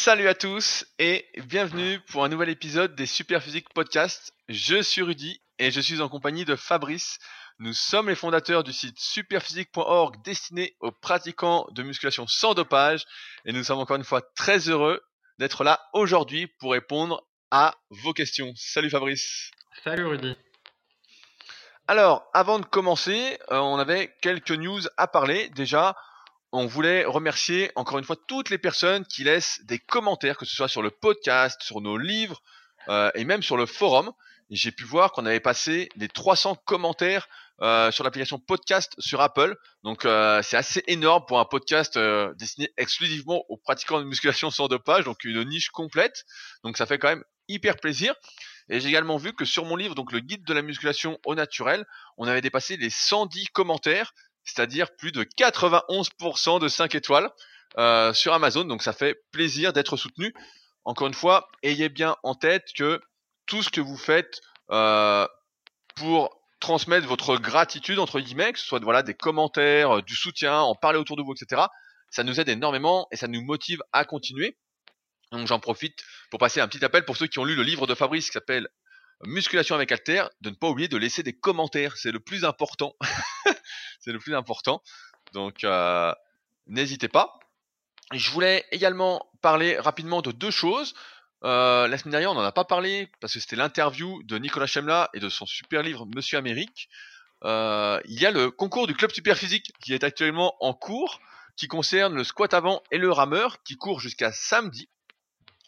Salut à tous et bienvenue pour un nouvel épisode des Superphysique Podcast. Je suis Rudy et je suis en compagnie de Fabrice. Nous sommes les fondateurs du site superphysique.org destiné aux pratiquants de musculation sans dopage et nous sommes encore une fois très heureux d'être là aujourd'hui pour répondre à vos questions. Salut Fabrice. Salut Rudy. Alors, avant de commencer, euh, on avait quelques news à parler. Déjà, on voulait remercier encore une fois toutes les personnes qui laissent des commentaires, que ce soit sur le podcast, sur nos livres euh, et même sur le forum. J'ai pu voir qu'on avait passé les 300 commentaires euh, sur l'application podcast sur Apple. Donc euh, c'est assez énorme pour un podcast destiné exclusivement aux pratiquants de musculation sans dopage, donc une niche complète. Donc ça fait quand même hyper plaisir. Et j'ai également vu que sur mon livre, donc le guide de la musculation au naturel, on avait dépassé les 110 commentaires c'est-à-dire plus de 91% de 5 étoiles euh, sur Amazon. Donc ça fait plaisir d'être soutenu. Encore une fois, ayez bien en tête que tout ce que vous faites euh, pour transmettre votre gratitude entre guillemets, que ce soit voilà des commentaires, du soutien, en parler autour de vous, etc. Ça nous aide énormément et ça nous motive à continuer. Donc j'en profite pour passer un petit appel pour ceux qui ont lu le livre de Fabrice qui s'appelle musculation avec Alter, de ne pas oublier de laisser des commentaires, c'est le plus important. c'est le plus important. Donc euh, n'hésitez pas. Je voulais également parler rapidement de deux choses. Euh, la semaine dernière, on n'en a pas parlé parce que c'était l'interview de Nicolas Chemla et de son super livre Monsieur Amérique. Euh, il y a le concours du club super physique qui est actuellement en cours, qui concerne le squat avant et le rameur, qui court jusqu'à samedi.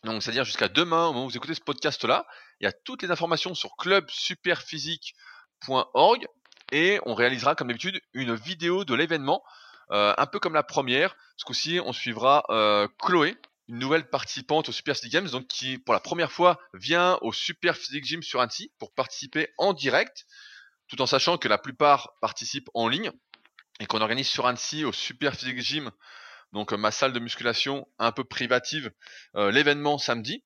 Donc, c'est-à-dire jusqu'à demain, au moment où vous écoutez ce podcast-là. Il y a toutes les informations sur clubsuperphysique.org et on réalisera comme d'habitude une vidéo de l'événement, euh, un peu comme la première. Ce coup-ci, on suivra euh, Chloé, une nouvelle participante au Super Physique Games, donc qui pour la première fois vient au Super Physique Gym sur Annecy pour participer en direct, tout en sachant que la plupart participent en ligne et qu'on organise sur Annecy au Super Physique Gym, donc ma salle de musculation un peu privative, euh, l'événement samedi.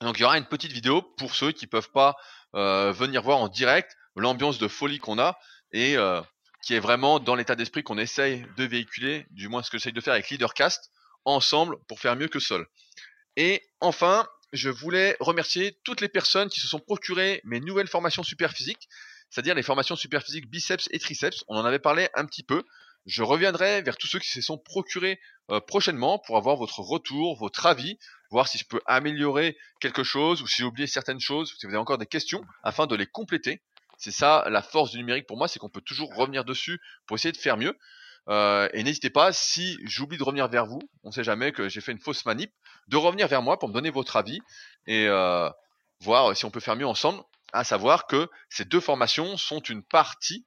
Donc il y aura une petite vidéo pour ceux qui peuvent pas euh, venir voir en direct l'ambiance de folie qu'on a et euh, qui est vraiment dans l'état d'esprit qu'on essaye de véhiculer, du moins ce que j'essaye de faire avec Leadercast, ensemble pour faire mieux que seul. Et enfin, je voulais remercier toutes les personnes qui se sont procurées mes nouvelles formations super physiques, c'est-à-dire les formations super physiques biceps et triceps. On en avait parlé un petit peu. Je reviendrai vers tous ceux qui se sont procurés euh, prochainement pour avoir votre retour, votre avis, voir si je peux améliorer quelque chose ou si j'ai oublié certaines choses, si vous avez encore des questions, afin de les compléter. C'est ça la force du numérique pour moi, c'est qu'on peut toujours revenir dessus pour essayer de faire mieux. Euh, et n'hésitez pas, si j'oublie de revenir vers vous, on ne sait jamais que j'ai fait une fausse manip, de revenir vers moi pour me donner votre avis et euh, voir si on peut faire mieux ensemble. À savoir que ces deux formations sont une partie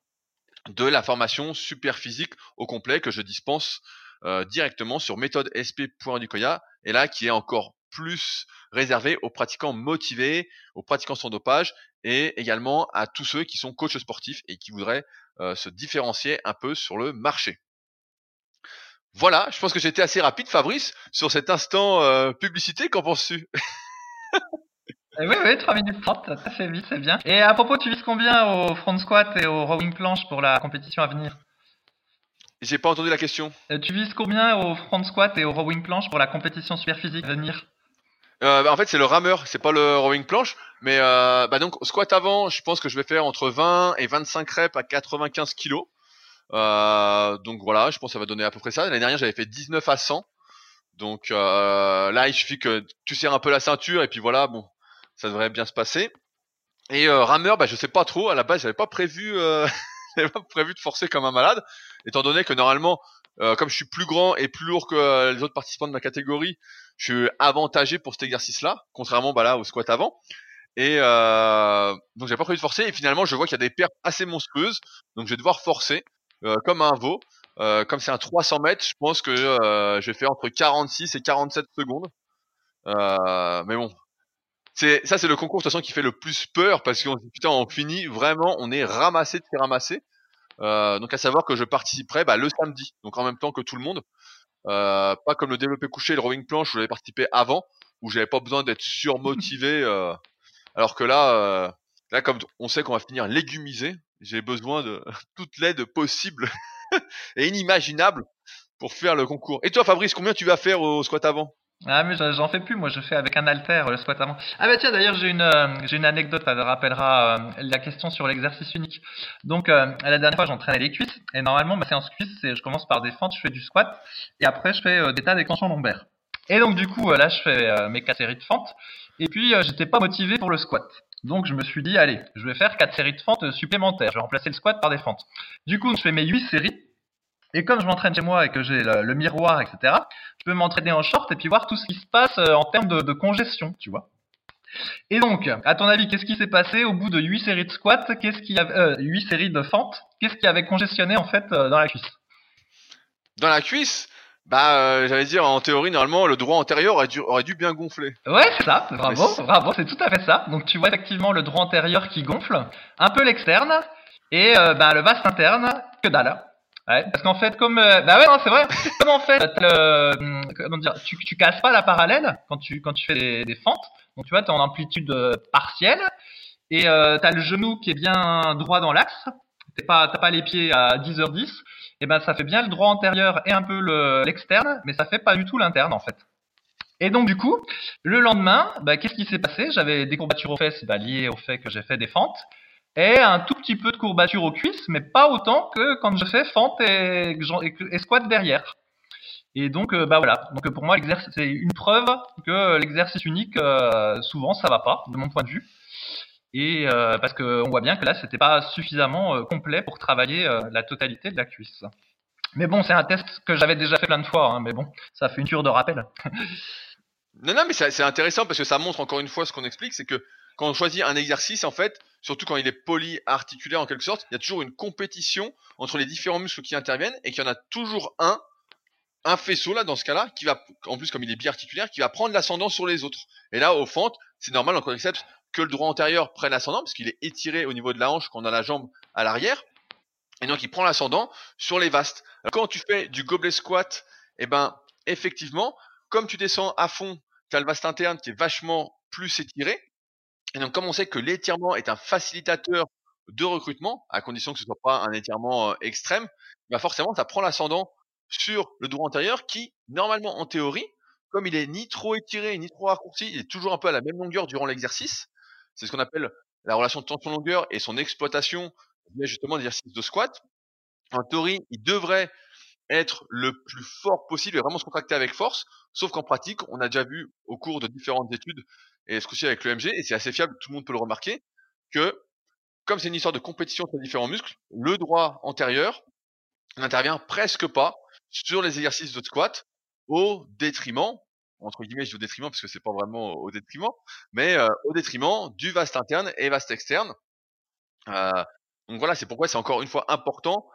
de la formation super physique au complet que je dispense euh, directement sur méthode sp.ducoya et là qui est encore plus réservé aux pratiquants motivés, aux pratiquants sans dopage et également à tous ceux qui sont coachs sportifs et qui voudraient euh, se différencier un peu sur le marché. Voilà, je pense que été assez rapide Fabrice sur cet instant euh, publicité, qu'en penses-tu? oui, oui, 3 minutes 30, ça fait vite, c'est bien. Et à propos, tu vises combien au front squat et au rowing planche pour la compétition à venir? J'ai pas entendu la question. Euh, tu vises combien au front squat et au rowing planche pour la compétition super physique à venir? Euh, bah, en fait, c'est le rameur, c'est pas le rowing planche. Mais euh, bah donc squat avant, je pense que je vais faire entre 20 et 25 reps à 95 kilos. Euh, donc voilà, je pense que ça va donner à peu près ça. L'année dernière, j'avais fait 19 à 100. Donc euh, là, il suffit que tu serres un peu la ceinture et puis voilà, bon, ça devrait bien se passer. Et euh, rameur, bah, je sais pas trop. À la base, j'avais pas prévu, euh, j'avais pas prévu de forcer comme un malade, étant donné que normalement, euh, comme je suis plus grand et plus lourd que les autres participants de ma catégorie, je suis avantagé pour cet exercice-là, contrairement bah, là au squat avant. Et euh, donc j'ai pas prévu de forcer. Et finalement, je vois qu'il y a des pertes assez monstrueuses, donc je vais devoir forcer comme un veau. comme c'est un 300 mètres, je pense que je vais faire entre 46 et 47 secondes. mais bon, c'est ça c'est le concours de toute façon qui fait le plus peur parce qu'on putain on finit vraiment on est ramassé de faire ramasser. Euh, donc à savoir que je participerai bah, le samedi. Donc en même temps que tout le monde. Euh, pas comme le développé couché et le rowing planche où j'avais participé avant où j'avais pas besoin d'être surmotivé euh, alors que là euh, là comme on sait qu'on va finir légumisé j'ai besoin de toute l'aide possible et inimaginable pour faire le concours. Et toi Fabrice combien tu vas faire au squat avant? Ah mais j'en fais plus, moi je fais avec un halter le squat avant. Ah bah tiens d'ailleurs j'ai une euh, j'ai une anecdote, ça rappellera euh, la question sur l'exercice unique. Donc euh, la dernière fois j'entraînais les cuisses et normalement ma séance cuisse c'est je commence par des fentes, je fais du squat et après je fais des tas d'extensions lombaires. Et donc du coup là je fais mes quatre séries de fentes et puis j'étais pas motivé pour le squat. Donc je me suis dit allez, je vais faire quatre séries de fentes supplémentaires, je vais remplacer le squat par des fentes. Du coup je fais mes huit séries et comme je m'entraîne chez moi et que j'ai le, miroir, etc., je peux m'entraîner en short et puis voir tout ce qui se passe euh, en termes de, congestion, tu vois. Et donc, à ton avis, qu'est-ce qui s'est passé au bout de 8 séries de squats? Qu'est-ce qui euh, 8 séries de fentes? Qu'est-ce qui avait congestionné en fait euh, dans la cuisse? Dans la cuisse? Bah, euh, j'allais dire, en théorie, normalement, le droit antérieur aurait dû, aurait dû bien gonfler. Ouais, c'est ça, bravo, bravo, c'est tout à fait ça. Donc tu vois effectivement le droit antérieur qui gonfle, un peu l'externe, et bah, le vaste interne, que dalle. Ouais, parce qu'en fait, comme euh, bah ouais, c'est vrai. comme en fait, hum, comment dire, tu, tu casses pas la parallèle quand tu quand tu fais des, des fentes. Donc tu vois, tu es en amplitude euh, partielle et euh, tu as le genou qui est bien droit dans l'axe. T'es pas t'as pas les pieds à 10h10. Et ben ça fait bien le droit antérieur et un peu l'externe, mais ça fait pas du tout l'interne en fait. Et donc du coup, le lendemain, bah, qu'est-ce qui s'est passé? J'avais des courbatures aux fesses bah, liées au fait que j'ai fait des fentes et un tout petit peu de courbature aux cuisses, mais pas autant que quand je fais fente et, et squat derrière. Et donc, euh, bah voilà. Donc pour moi, c'est une preuve que l'exercice unique, euh, souvent, ça va pas, de mon point de vue. Et euh, parce qu'on voit bien que là, c'était pas suffisamment complet pour travailler la totalité de la cuisse. Mais bon, c'est un test que j'avais déjà fait plein de fois. Hein, mais bon, ça fait une cure de rappel. non, non, mais c'est intéressant parce que ça montre encore une fois ce qu'on explique, c'est que quand on choisit un exercice, en fait, surtout quand il est polyarticulaire en quelque sorte, il y a toujours une compétition entre les différents muscles qui interviennent et qu'il y en a toujours un, un faisceau là dans ce cas-là, qui va, en plus comme il est biarticulaire, qui va prendre l'ascendant sur les autres. Et là, au fentes, c'est normal en quadriceps que le droit antérieur prenne l'ascendant parce qu'il est étiré au niveau de la hanche quand on a la jambe à l'arrière. Et donc il prend l'ascendant sur les vastes. quand tu fais du gobelet squat, eh ben effectivement, comme tu descends à fond, tu as le vaste interne qui est vachement plus étiré, et donc, comme on sait que l'étirement est un facilitateur de recrutement, à condition que ce soit pas un étirement extrême, bah forcément, ça prend l'ascendant sur le droit antérieur qui, normalement, en théorie, comme il est ni trop étiré ni trop raccourci, il est toujours un peu à la même longueur durant l'exercice. C'est ce qu'on appelle la relation de tension-longueur et son exploitation justement l'exercice de squat. En théorie, il devrait être le plus fort possible et vraiment se contracter avec force, sauf qu'en pratique, on a déjà vu au cours de différentes études et ce coup-ci avec l'EMG, et c'est assez fiable, tout le monde peut le remarquer, que comme c'est une histoire de compétition les différents muscles, le droit antérieur n'intervient presque pas sur les exercices de squat au détriment, entre guillemets je dis au détriment parce que c'est pas vraiment au détriment, mais euh, au détriment du vaste interne et vaste externe. Euh, donc voilà, c'est pourquoi c'est encore une fois important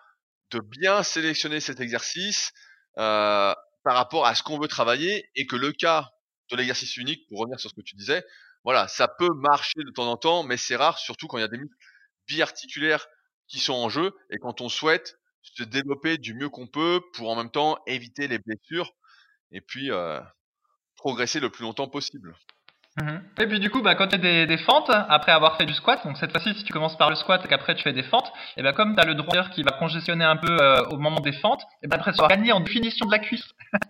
de bien sélectionner cet exercice euh, par rapport à ce qu'on veut travailler et que le cas de l'exercice unique, pour revenir sur ce que tu disais, voilà, ça peut marcher de temps en temps, mais c'est rare, surtout quand il y a des muscles biarticulaires qui sont en jeu et quand on souhaite se développer du mieux qu'on peut pour en même temps éviter les blessures et puis euh, progresser le plus longtemps possible. Mmh et puis du coup, bah, quand tu as des, fentes, après avoir fait du squat, donc cette fois-ci, si tu commences par le squat et qu'après tu fais des fentes, et ben comme tu as le droit qui va congestionner un peu euh, au moment des fentes, et ben après tu vas gagner en définition de la cuisse.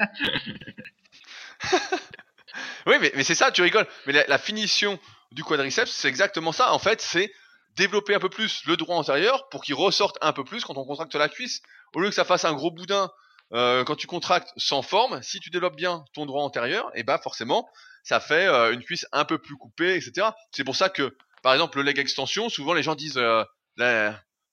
oui, mais, mais c'est ça, tu rigoles. Mais la, finition du quadriceps, c'est exactement ça. En fait, c'est développer un peu plus le droit antérieur pour qu'il ressorte un peu plus quand on contracte la cuisse. Au lieu que ça fasse un gros boudin euh, quand tu contractes sans forme, si tu développes bien ton droit antérieur, et bah forcément, ça fait euh, une cuisse un peu plus coupée, etc. C'est pour ça que, par exemple, le leg extension, souvent les gens disent euh,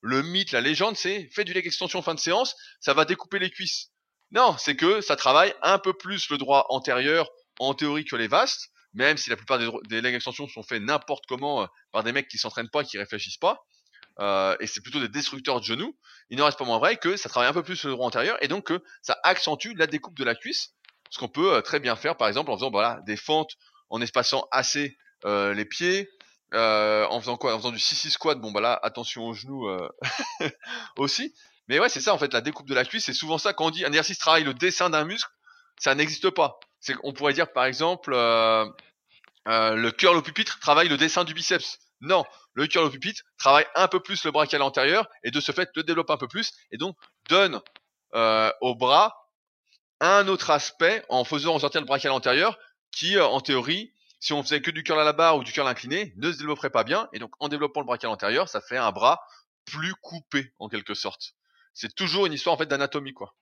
le mythe, la légende, c'est fais du leg extension fin de séance, ça va découper les cuisses. Non, c'est que ça travaille un peu plus le droit antérieur en théorie que les vastes, même si la plupart des, des leg extensions sont faits n'importe comment euh, par des mecs qui s'entraînent pas, qui réfléchissent pas, euh, et c'est plutôt des destructeurs de genoux, il n'en reste pas moins vrai que ça travaille un peu plus le droit antérieur et donc que ça accentue la découpe de la cuisse, ce qu'on peut euh, très bien faire par exemple en faisant voilà, des fentes en espaçant assez les pieds, en faisant quoi? En faisant du 6-6 squat, bon bah là attention aux genoux aussi. Mais ouais c'est ça en fait la découpe de la cuisse, c'est souvent ça quand on dit un exercice travaille le dessin d'un muscle, ça n'existe pas qu'on pourrait dire par exemple euh, euh, le curl au pupitre travaille le dessin du biceps. Non, le curl au pupitre travaille un peu plus le brachial antérieur et de ce fait le développe un peu plus et donc donne euh, au bras un autre aspect en faisant ressortir le brachial antérieur qui, euh, en théorie, si on faisait que du curl à la barre ou du curl incliné, ne se développerait pas bien. Et donc, en développant le brachial antérieur, ça fait un bras plus coupé, en quelque sorte. C'est toujours une histoire, en fait, d'anatomie, quoi.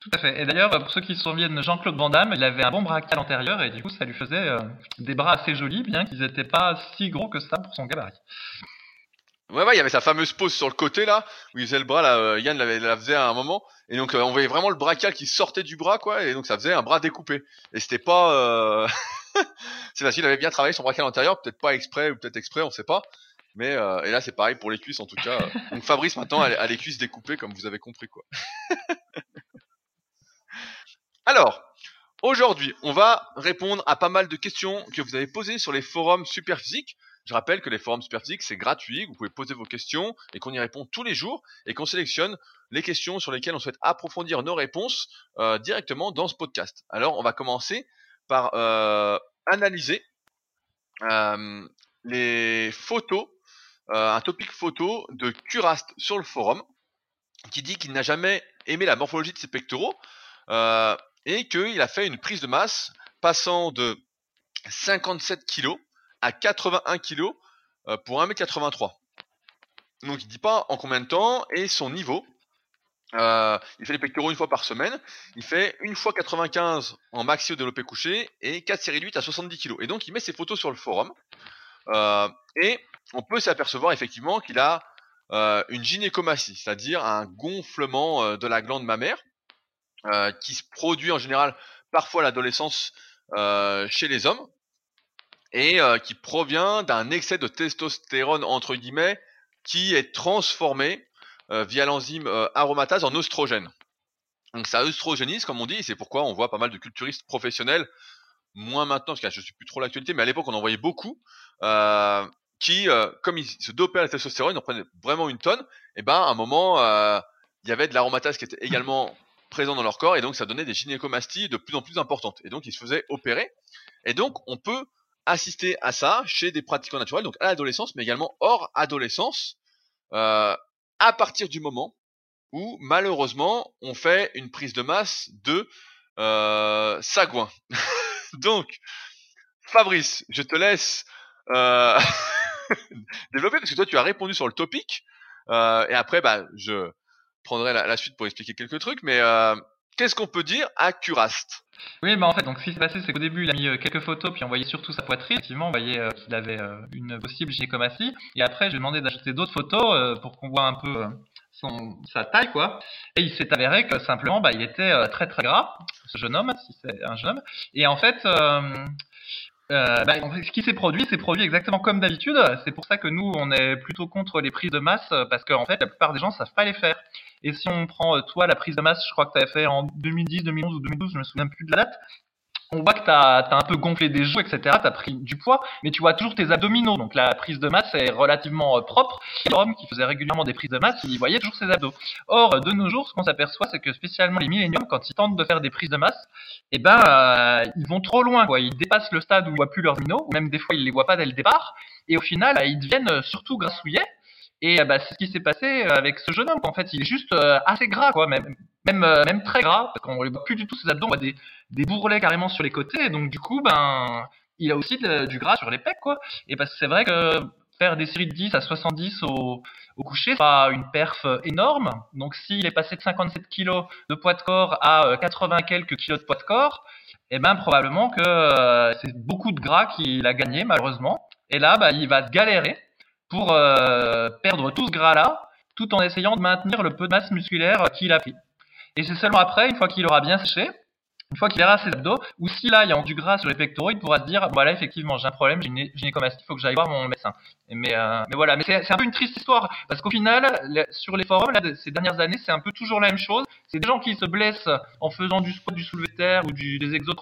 Tout à fait. Et d'ailleurs, pour ceux qui se souviennent, Jean-Claude Van Damme, il avait un bon brachial antérieur et du coup, ça lui faisait euh, des bras assez jolis, bien qu'ils n'étaient pas si gros que ça pour son gabarit. Ouais, ouais, il y avait sa fameuse pose sur le côté là, où il faisait le bras là, euh, Yann l'avait, la faisait à un moment, et donc euh, on voyait vraiment le brachial qui sortait du bras quoi, et donc ça faisait un bras découpé. Et c'était pas, euh... c'est facile, il avait bien travaillé son brachial antérieur, peut-être pas exprès ou peut-être exprès, on sait pas. Mais euh, et là c'est pareil pour les cuisses en tout cas. donc Fabrice maintenant a, a les cuisses découpées comme vous avez compris quoi. Alors, aujourd'hui, on va répondre à pas mal de questions que vous avez posées sur les forums Superphysique. Je rappelle que les forums Superphysique, c'est gratuit, vous pouvez poser vos questions et qu'on y répond tous les jours et qu'on sélectionne les questions sur lesquelles on souhaite approfondir nos réponses euh, directement dans ce podcast. Alors, on va commencer par euh, analyser euh, les photos, un topic photo de Curast sur le forum qui dit qu'il n'a jamais aimé la morphologie de ses pectoraux. Et qu'il a fait une prise de masse passant de 57 kg à 81 kg euh, pour 1m83. Donc il dit pas en combien de temps et son niveau. Euh, il fait les pectoraux une fois par semaine. Il fait une fois 95 en maxi au développé couché et 4 séries de 8 à 70 kg. Et donc il met ses photos sur le forum. Euh, et on peut s'apercevoir effectivement qu'il a une gynécomastie, c'est-à-dire un gonflement de la glande mammaire qui se produit en général parfois à l'adolescence chez les hommes et euh, qui provient d'un excès de testostérone entre guillemets qui est transformé euh, via l'enzyme euh, aromatase en oestrogène. Donc ça œstrogénise comme on dit, et c'est pourquoi on voit pas mal de culturistes professionnels, moins maintenant parce que je suis plus trop l'actualité, mais à l'époque on en voyait beaucoup, qui, comme ils se dopaient à la testostérone, ils en prenaient vraiment une tonne, et ben à un moment il y avait de l'aromatase qui était également présent dans leur corps, et donc ça donnait des gynécomasties de plus en plus importantes, et donc ils se faisaient opérer, et donc on peut assister à ça chez des pratiquants naturels, donc à l'adolescence, mais également hors adolescence, euh, à partir du moment où malheureusement on fait une prise de masse de euh, sagouin. donc, Fabrice, je te laisse euh, développer parce que toi tu as répondu sur le topic euh, et après bah je prendrai la, la suite pour expliquer quelques trucs. Mais euh, qu'est-ce qu'on peut dire à Curast? Oui, bah en fait, donc ce qui s'est passé, c'est qu'au début, il a mis euh, quelques photos, puis on voyait surtout sa poitrine. Effectivement, on voyait euh, qu'il avait euh, une possible gynécomastie. Et après, je lui ai demandé d'ajouter d'autres photos pour qu'on voit un peu son, sa taille, quoi. Et il s'est avéré que simplement, bah, il était très très gras, ce jeune homme, si c'est un jeune homme. Et en fait, euh, bah, en ce qui s'est produit, c'est produit exactement comme d'habitude. C'est pour ça que nous, on est plutôt contre les prises de masse, euh, parce qu'en fait, la plupart des gens savent pas les faire. Et si on prend, euh, toi, la prise de masse, je crois que tu fait en 2010, 2011 ou 2012, je me souviens plus de la date, on voit que tu as, un peu gonflé des joues, etc. Tu as pris du poids, mais tu vois toujours tes abdominaux. Donc la prise de masse est relativement euh, propre. L'homme qui faisait régulièrement des prises de masse, il voyait toujours ses abdos. Or, de nos jours, ce qu'on s'aperçoit, c'est que spécialement les milléniums, quand ils tentent de faire des prises de masse, eh ben, euh, ils vont trop loin. Ils dépassent le stade où on voit plus leurs abdominaux, ou même des fois, ils les voient pas dès le départ. Et au final, ils deviennent euh, surtout grassouillets. Et bah, c'est ce qui s'est passé avec ce jeune homme. En fait, il est juste euh, assez gras, quoi, même, même, euh, même très gras, parce qu'on ne voit plus du tout ses abdos, on voit des, des bourrelets carrément sur les côtés. Et donc, du coup, ben, il a aussi du gras sur les pecs, quoi. Et parce que c'est vrai que faire des séries de 10 à 70 au, au coucher, c'est pas une perf euh, énorme. Donc, s'il est passé de 57 kilos de poids de corps à euh, 80 quelques kilos de poids de corps, eh ben, probablement que euh, c'est beaucoup de gras qu'il a gagné, malheureusement. Et là, bah, il va galérer pour euh, perdre tout ce gras-là, tout en essayant de maintenir le peu de masse musculaire qu'il a pris. Et c'est seulement après, une fois qu'il aura bien séché, une fois qu'il verra ses abdos, ou si là il y a du gras sur les pectoraux, il pourra se dire, voilà, effectivement, j'ai un problème, j'ai une gynécomastie, il faut que j'aille voir mon médecin. Mais, euh, mais voilà, mais c'est un peu une triste histoire, parce qu'au final, sur les forums, là, ces dernières années, c'est un peu toujours la même chose. C'est des gens qui se blessent en faisant du squat, du soulevé terre ou des exos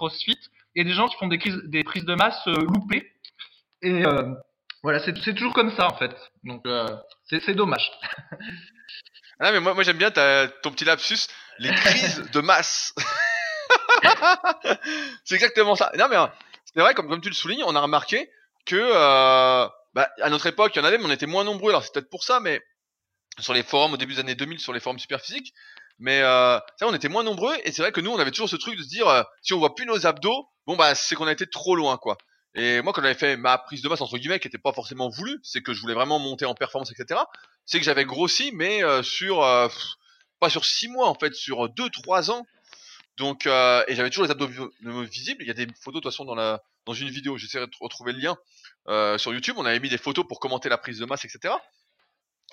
et des gens qui font des, prises de masse euh, loupées. Et voilà, c'est toujours comme ça en fait. Donc euh, c'est dommage. Ah mais moi, moi j'aime bien ta- ton petit lapsus, les crises de masse. c'est exactement ça. Non mais euh, c'est vrai, comme, comme tu le soulignes, on a remarqué que euh, bah, à notre époque, il y en avait, mais on était moins nombreux. Alors c'est peut-être pour ça, mais sur les forums au début des années 2000, sur les forums super physiques, Mais euh, ça, on était moins nombreux et c'est vrai que nous, on avait toujours ce truc de se dire, euh, si on voit plus nos abdos, bon bah c'est qu'on a été trop loin, quoi. Et moi, quand j'avais fait ma prise de masse entre guillemets, qui était pas forcément voulue, c'est que je voulais vraiment monter en performance, etc. C'est que j'avais grossi, mais euh, sur euh, pas sur six mois en fait, sur deux, trois ans. Donc euh, et j'avais toujours les abdos vi- visibles. Il y a des photos de toute façon dans la dans une vidéo. J'essaierai de retrouver le lien euh, sur YouTube. On avait mis des photos pour commenter la prise de masse, etc.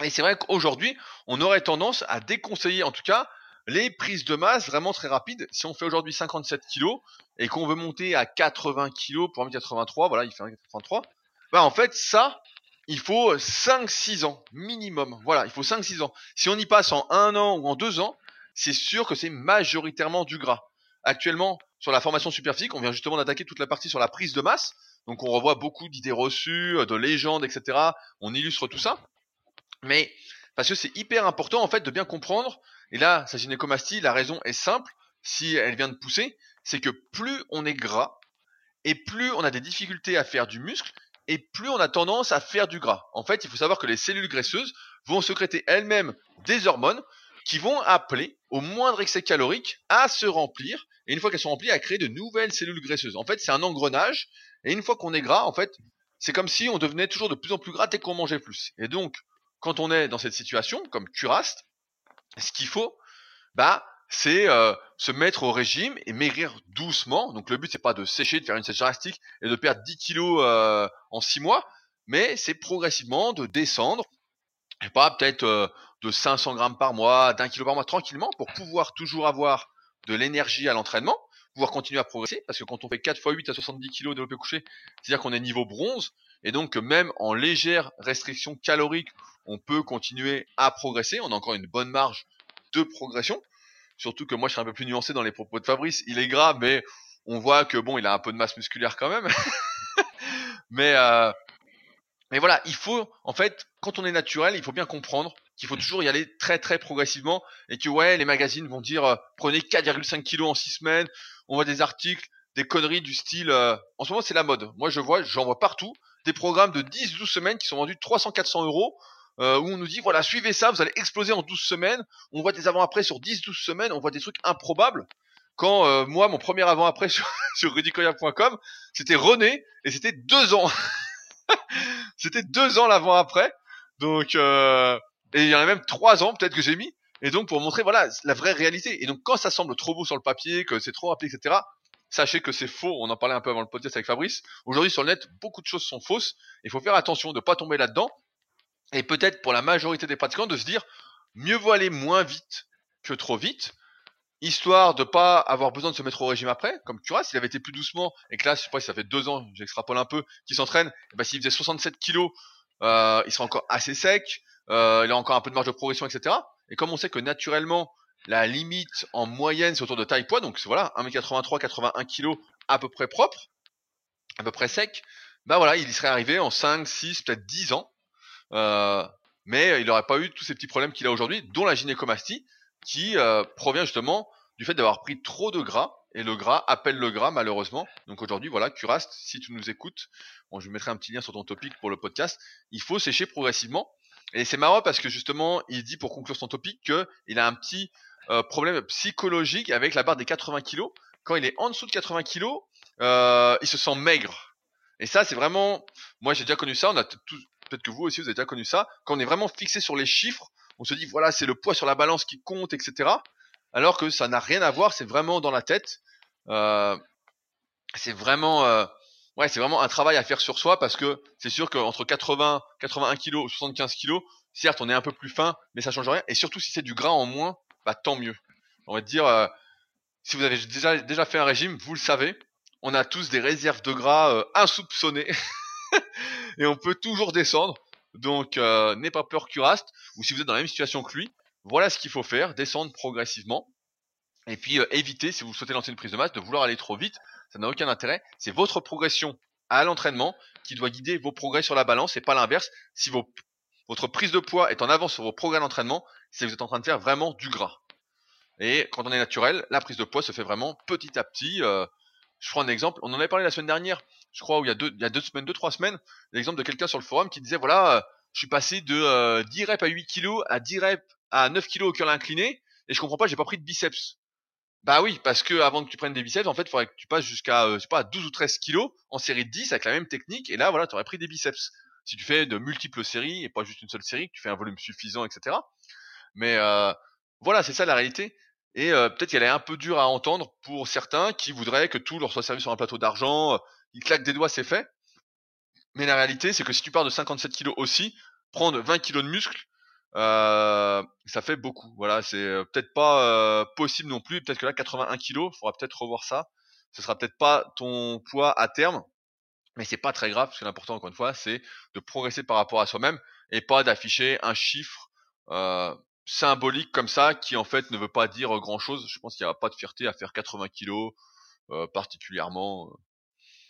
Et c'est vrai qu'aujourd'hui, on aurait tendance à déconseiller, en tout cas, les prises de masse vraiment très rapides. Si on fait aujourd'hui 57 kg et qu'on veut monter à 80 kg pour 1m83, voilà, il fait 1m83, bah en fait, ça, il faut 5-6 ans minimum. Voilà, il faut 5-6 ans. Si on y passe en un an ou en deux ans, c'est sûr que c'est majoritairement du gras. Actuellement, sur la formation superphysique, on vient justement d'attaquer toute la partie sur la prise de masse. Donc on revoit beaucoup d'idées reçues, de légendes, etc. On illustre tout ça. Mais parce que c'est hyper important en fait de bien comprendre. Et là, sa gynécomastie, la raison est simple. Si elle vient de pousser, c'est que plus on est gras et plus on a des difficultés à faire du muscle et plus on a tendance à faire du gras. En fait, il faut savoir que les cellules graisseuses vont sécréter elles-mêmes des hormones qui vont appeler au moindre excès calorique à se remplir et une fois qu'elles sont remplies à créer de nouvelles cellules graisseuses. En fait, c'est un engrenage et une fois qu'on est gras, en fait, c'est comme si on devenait toujours de plus en plus gras dès qu'on mangeait plus. Et donc, quand on est dans cette situation, comme Curaste, ce qu'il faut, bah, c'est euh, se mettre au régime et maigrir doucement. Donc le but c'est pas de sécher, de faire une sèche drastique et de perdre 10 kilos euh, en 6 mois, mais c'est progressivement de descendre, et pas peut-être euh, de 500 grammes par mois, d'un kilo par mois tranquillement pour pouvoir toujours avoir de l'énergie à l'entraînement, pouvoir continuer à progresser, parce que quand on fait 4 x 8 à 70 kilos développé couché, c'est-à-dire qu'on est niveau bronze, et donc même en légère restriction calorique, on peut continuer à progresser, on a encore une bonne marge de progression. Surtout que moi je suis un peu plus nuancé dans les propos de Fabrice. Il est gras, mais on voit que bon, il a un peu de masse musculaire quand même. mais euh, mais voilà, il faut en fait, quand on est naturel, il faut bien comprendre qu'il faut toujours y aller très très progressivement et que ouais, les magazines vont dire euh, prenez 4,5 kilos en 6 semaines. On voit des articles, des conneries du style. euh, en ce moment, c'est la mode. Moi, je vois, j'en vois partout des programmes de 10-12 semaines qui sont vendus 300-400 euros euh, où on nous dit voilà suivez ça, vous allez exploser en 12 semaines. On voit des avant-après sur 10-12 semaines, on voit des trucs improbables. Quand euh, moi mon premier avant-après sur, sur c'était René et c'était deux ans. c'était deux ans l'avant-après. Donc euh, et il y en a même trois ans peut-être que j'ai mis. Et donc pour montrer voilà la vraie réalité. Et donc quand ça semble trop beau sur le papier, que c'est trop rapide, etc. Sachez que c'est faux. On en parlait un peu avant le podcast avec Fabrice. Aujourd'hui sur le net, beaucoup de choses sont fausses. Il faut faire attention de ne pas tomber là-dedans et peut-être pour la majorité des pratiquants de se dire mieux vaut aller moins vite que trop vite, histoire de pas avoir besoin de se mettre au régime après, comme Curas, s'il avait été plus doucement, et que là, je sais pas si ça fait deux ans, j'extrapole un peu, qu'il s'entraîne, ben, s'il faisait 67 kilos, euh, il serait encore assez sec, euh, il a encore un peu de marge de progression, etc. Et comme on sait que naturellement, la limite en moyenne, c'est autour de taille poids, donc voilà, 1m83, 81 kilos à peu près propre, à peu près sec, bah voilà, il y serait arrivé en 5, 6, peut-être 10 ans, euh, mais il n'aurait pas eu tous ces petits problèmes qu'il a aujourd'hui, dont la gynécomastie, qui euh, provient justement du fait d'avoir pris trop de gras, et le gras appelle le gras malheureusement. Donc aujourd'hui, voilà, Curaste, si tu nous écoutes, bon, je mettrai un petit lien sur ton topic pour le podcast, il faut sécher progressivement. Et c'est marrant parce que justement, il dit pour conclure son topic qu'il a un petit euh, problème psychologique avec la barre des 80 kilos. Quand il est en dessous de 80 kilos, euh, il se sent maigre. Et ça, c'est vraiment, moi j'ai déjà connu ça, on a peut-être que vous aussi vous avez déjà connu ça, quand on est vraiment fixé sur les chiffres, on se dit voilà c'est le poids sur la balance qui compte, etc. Alors que ça n'a rien à voir, c'est vraiment dans la tête. Euh, c'est vraiment, ouais, c'est vraiment un travail à faire sur soi parce que c'est sûr qu'entre 80, 81 kg, 75 kg, certes on est un peu plus fin, mais ça change rien. Et surtout si c'est du gras en moins, bah tant mieux. On va dire, euh, si vous avez déjà déjà fait un régime, vous le savez, on a tous des réserves de gras euh, insoupçonnées et on peut toujours descendre. Donc euh, n'aie pas peur Curaste, ou si vous êtes dans la même situation que lui, voilà ce qu'il faut faire, descendre progressivement. Et puis euh, éviter, si vous souhaitez lancer une prise de masse, de vouloir aller trop vite, ça n'a aucun intérêt. C'est votre progression à l'entraînement qui doit guider vos progrès sur la balance et pas l'inverse. Si votre prise de poids est en avance sur vos progrès d'entraînement, c'est que vous êtes en train de faire vraiment du gras. Et quand on est naturel, la prise de poids se fait vraiment petit à petit. Euh, je prends un exemple, on en avait parlé la semaine dernière, je crois, où il y a deux, il y a deux semaines, deux, trois semaines, l'exemple de quelqu'un sur le forum qui disait, voilà, euh, je suis passé de euh, 10 reps à 8 kg à 10 reps à 9 kg au curl incliné, et je comprends pas, j'ai pas pris de biceps. Bah oui, parce que avant que tu prennes des biceps, en fait, il faudrait que tu passes jusqu'à, euh, je sais pas, 12 ou 13 kilos en série de 10 avec la même technique, et là, voilà, tu aurais pris des biceps. Si tu fais de multiples séries et pas juste une seule série, que tu fais un volume suffisant, etc. Mais euh, voilà, c'est ça la réalité. Et euh, peut-être qu'elle est un peu dure à entendre pour certains qui voudraient que tout leur soit servi sur un plateau d'argent. Ils claquent des doigts, c'est fait. Mais la réalité, c'est que si tu pars de 57 kilos aussi, prendre 20 kilos de muscles, euh, ça fait beaucoup. Voilà, c'est euh, peut-être pas euh, possible non plus. Peut-être que là, 81 kilos, faudra peut-être revoir ça. Ce sera peut-être pas ton poids à terme, mais c'est pas très grave parce que l'important, encore une fois, c'est de progresser par rapport à soi-même et pas d'afficher un chiffre symbolique comme ça qui en fait ne veut pas dire grand-chose. Je pense qu'il n'y a pas de fierté à faire 80 kilos particulièrement.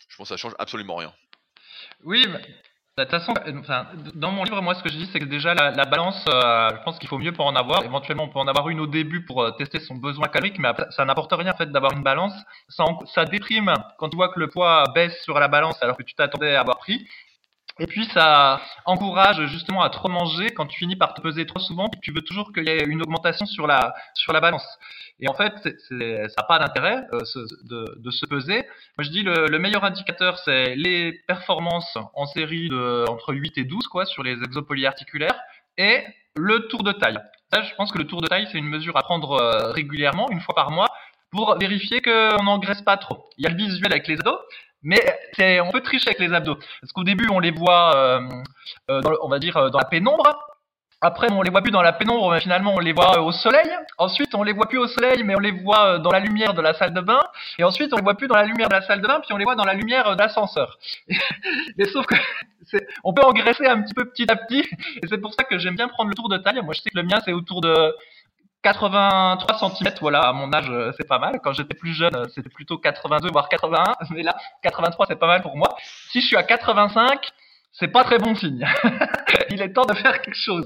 Je pense que ça change absolument rien. Oui, de toute façon, enfin, dans mon livre, moi, ce que je dis, c'est que déjà la, balance, euh, je pense qu'il faut mieux pour en avoir. Éventuellement, on peut en avoir une au début pour euh, tester son besoin calorique, mais ça n'apporte rien en fait d'avoir une balance. Ça, ça déprime quand tu vois que le poids baisse sur la balance alors que tu t'attendais à avoir pris. Et puis ça encourage justement à trop manger quand tu finis par te peser trop souvent, tu veux toujours qu'il y ait une augmentation sur la sur la balance. Et en fait, ça n'a pas d'intérêt euh, de, de, se peser. Moi je dis le, le meilleur indicateur c'est les performances en série de entre 8 et 12 quoi sur les exopolyarticulaires et le tour de taille. Ça, je pense que le tour de taille c'est une mesure à prendre euh, régulièrement, une fois par mois, pour vérifier qu'on n'engraisse pas trop. Il y a le visuel avec les ados, mais on peut tricher avec les abdos. Parce qu'au début, on les voit, euh, euh, on va dire, euh, dans la pénombre. Après, on les voit plus dans la pénombre, mais finalement, on les voit au soleil. Ensuite, on les voit plus au soleil, mais on les voit dans la lumière de la salle de bain. Et ensuite, on les voit plus dans la lumière de la salle de bain, puis on les voit dans la lumière de l'ascenseur. mais sauf que on peut engraisser un petit peu petit à petit. Et c'est pour ça que j'aime bien prendre le tour de taille. Moi, je sais que le mien, c'est autour de 83 cm, voilà, à mon âge, euh, c'est pas mal. Quand j'étais plus jeune, euh, c'était plutôt 82, voire 81. Mais là, 83, c'est pas mal pour moi. Si je suis à 85, c'est pas très bon signe. Il est temps de faire quelque chose.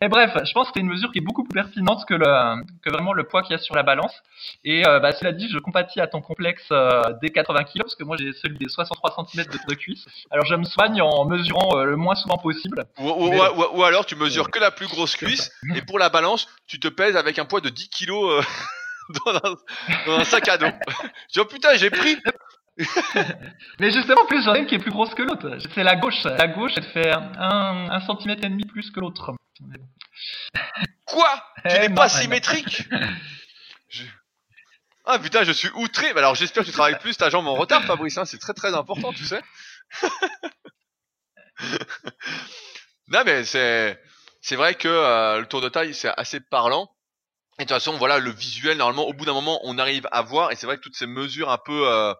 Et bref, je pense que c'est une mesure qui est beaucoup plus pertinente que, le, que vraiment le poids qu'il y a sur la balance. Et euh, bah, cela dit, je compatis à ton complexe euh, des 80 kg, parce que moi j'ai celui des 63 cm de, de cuisse. Alors je me soigne en mesurant euh, le moins souvent possible. Ou, alors tu mesures que la plus grosse cuisse, et pour la balance, tu te pèses avec un poids de 10 kg dans, un, sac à dos. je dis, oh putain, j'ai pris Mais justement, plus j'en ai une qui est plus grosse que l'autre. C'est la gauche. La gauche, elle fait un, un centimètre et demi plus que l'autre. Quoi? Tu eh, n'es pas symétrique? Ah putain, je suis outré. Alors j'espère que tu travailles plus ta jambe en retard, Fabrice. Hein. C'est très très important, tu sais. non mais c'est c'est vrai que euh, le tour de taille c'est assez parlant. Et de toute façon, voilà, le visuel, normalement, au bout d'un moment, on arrive à voir. Et c'est vrai que toutes ces mesures un peu euh,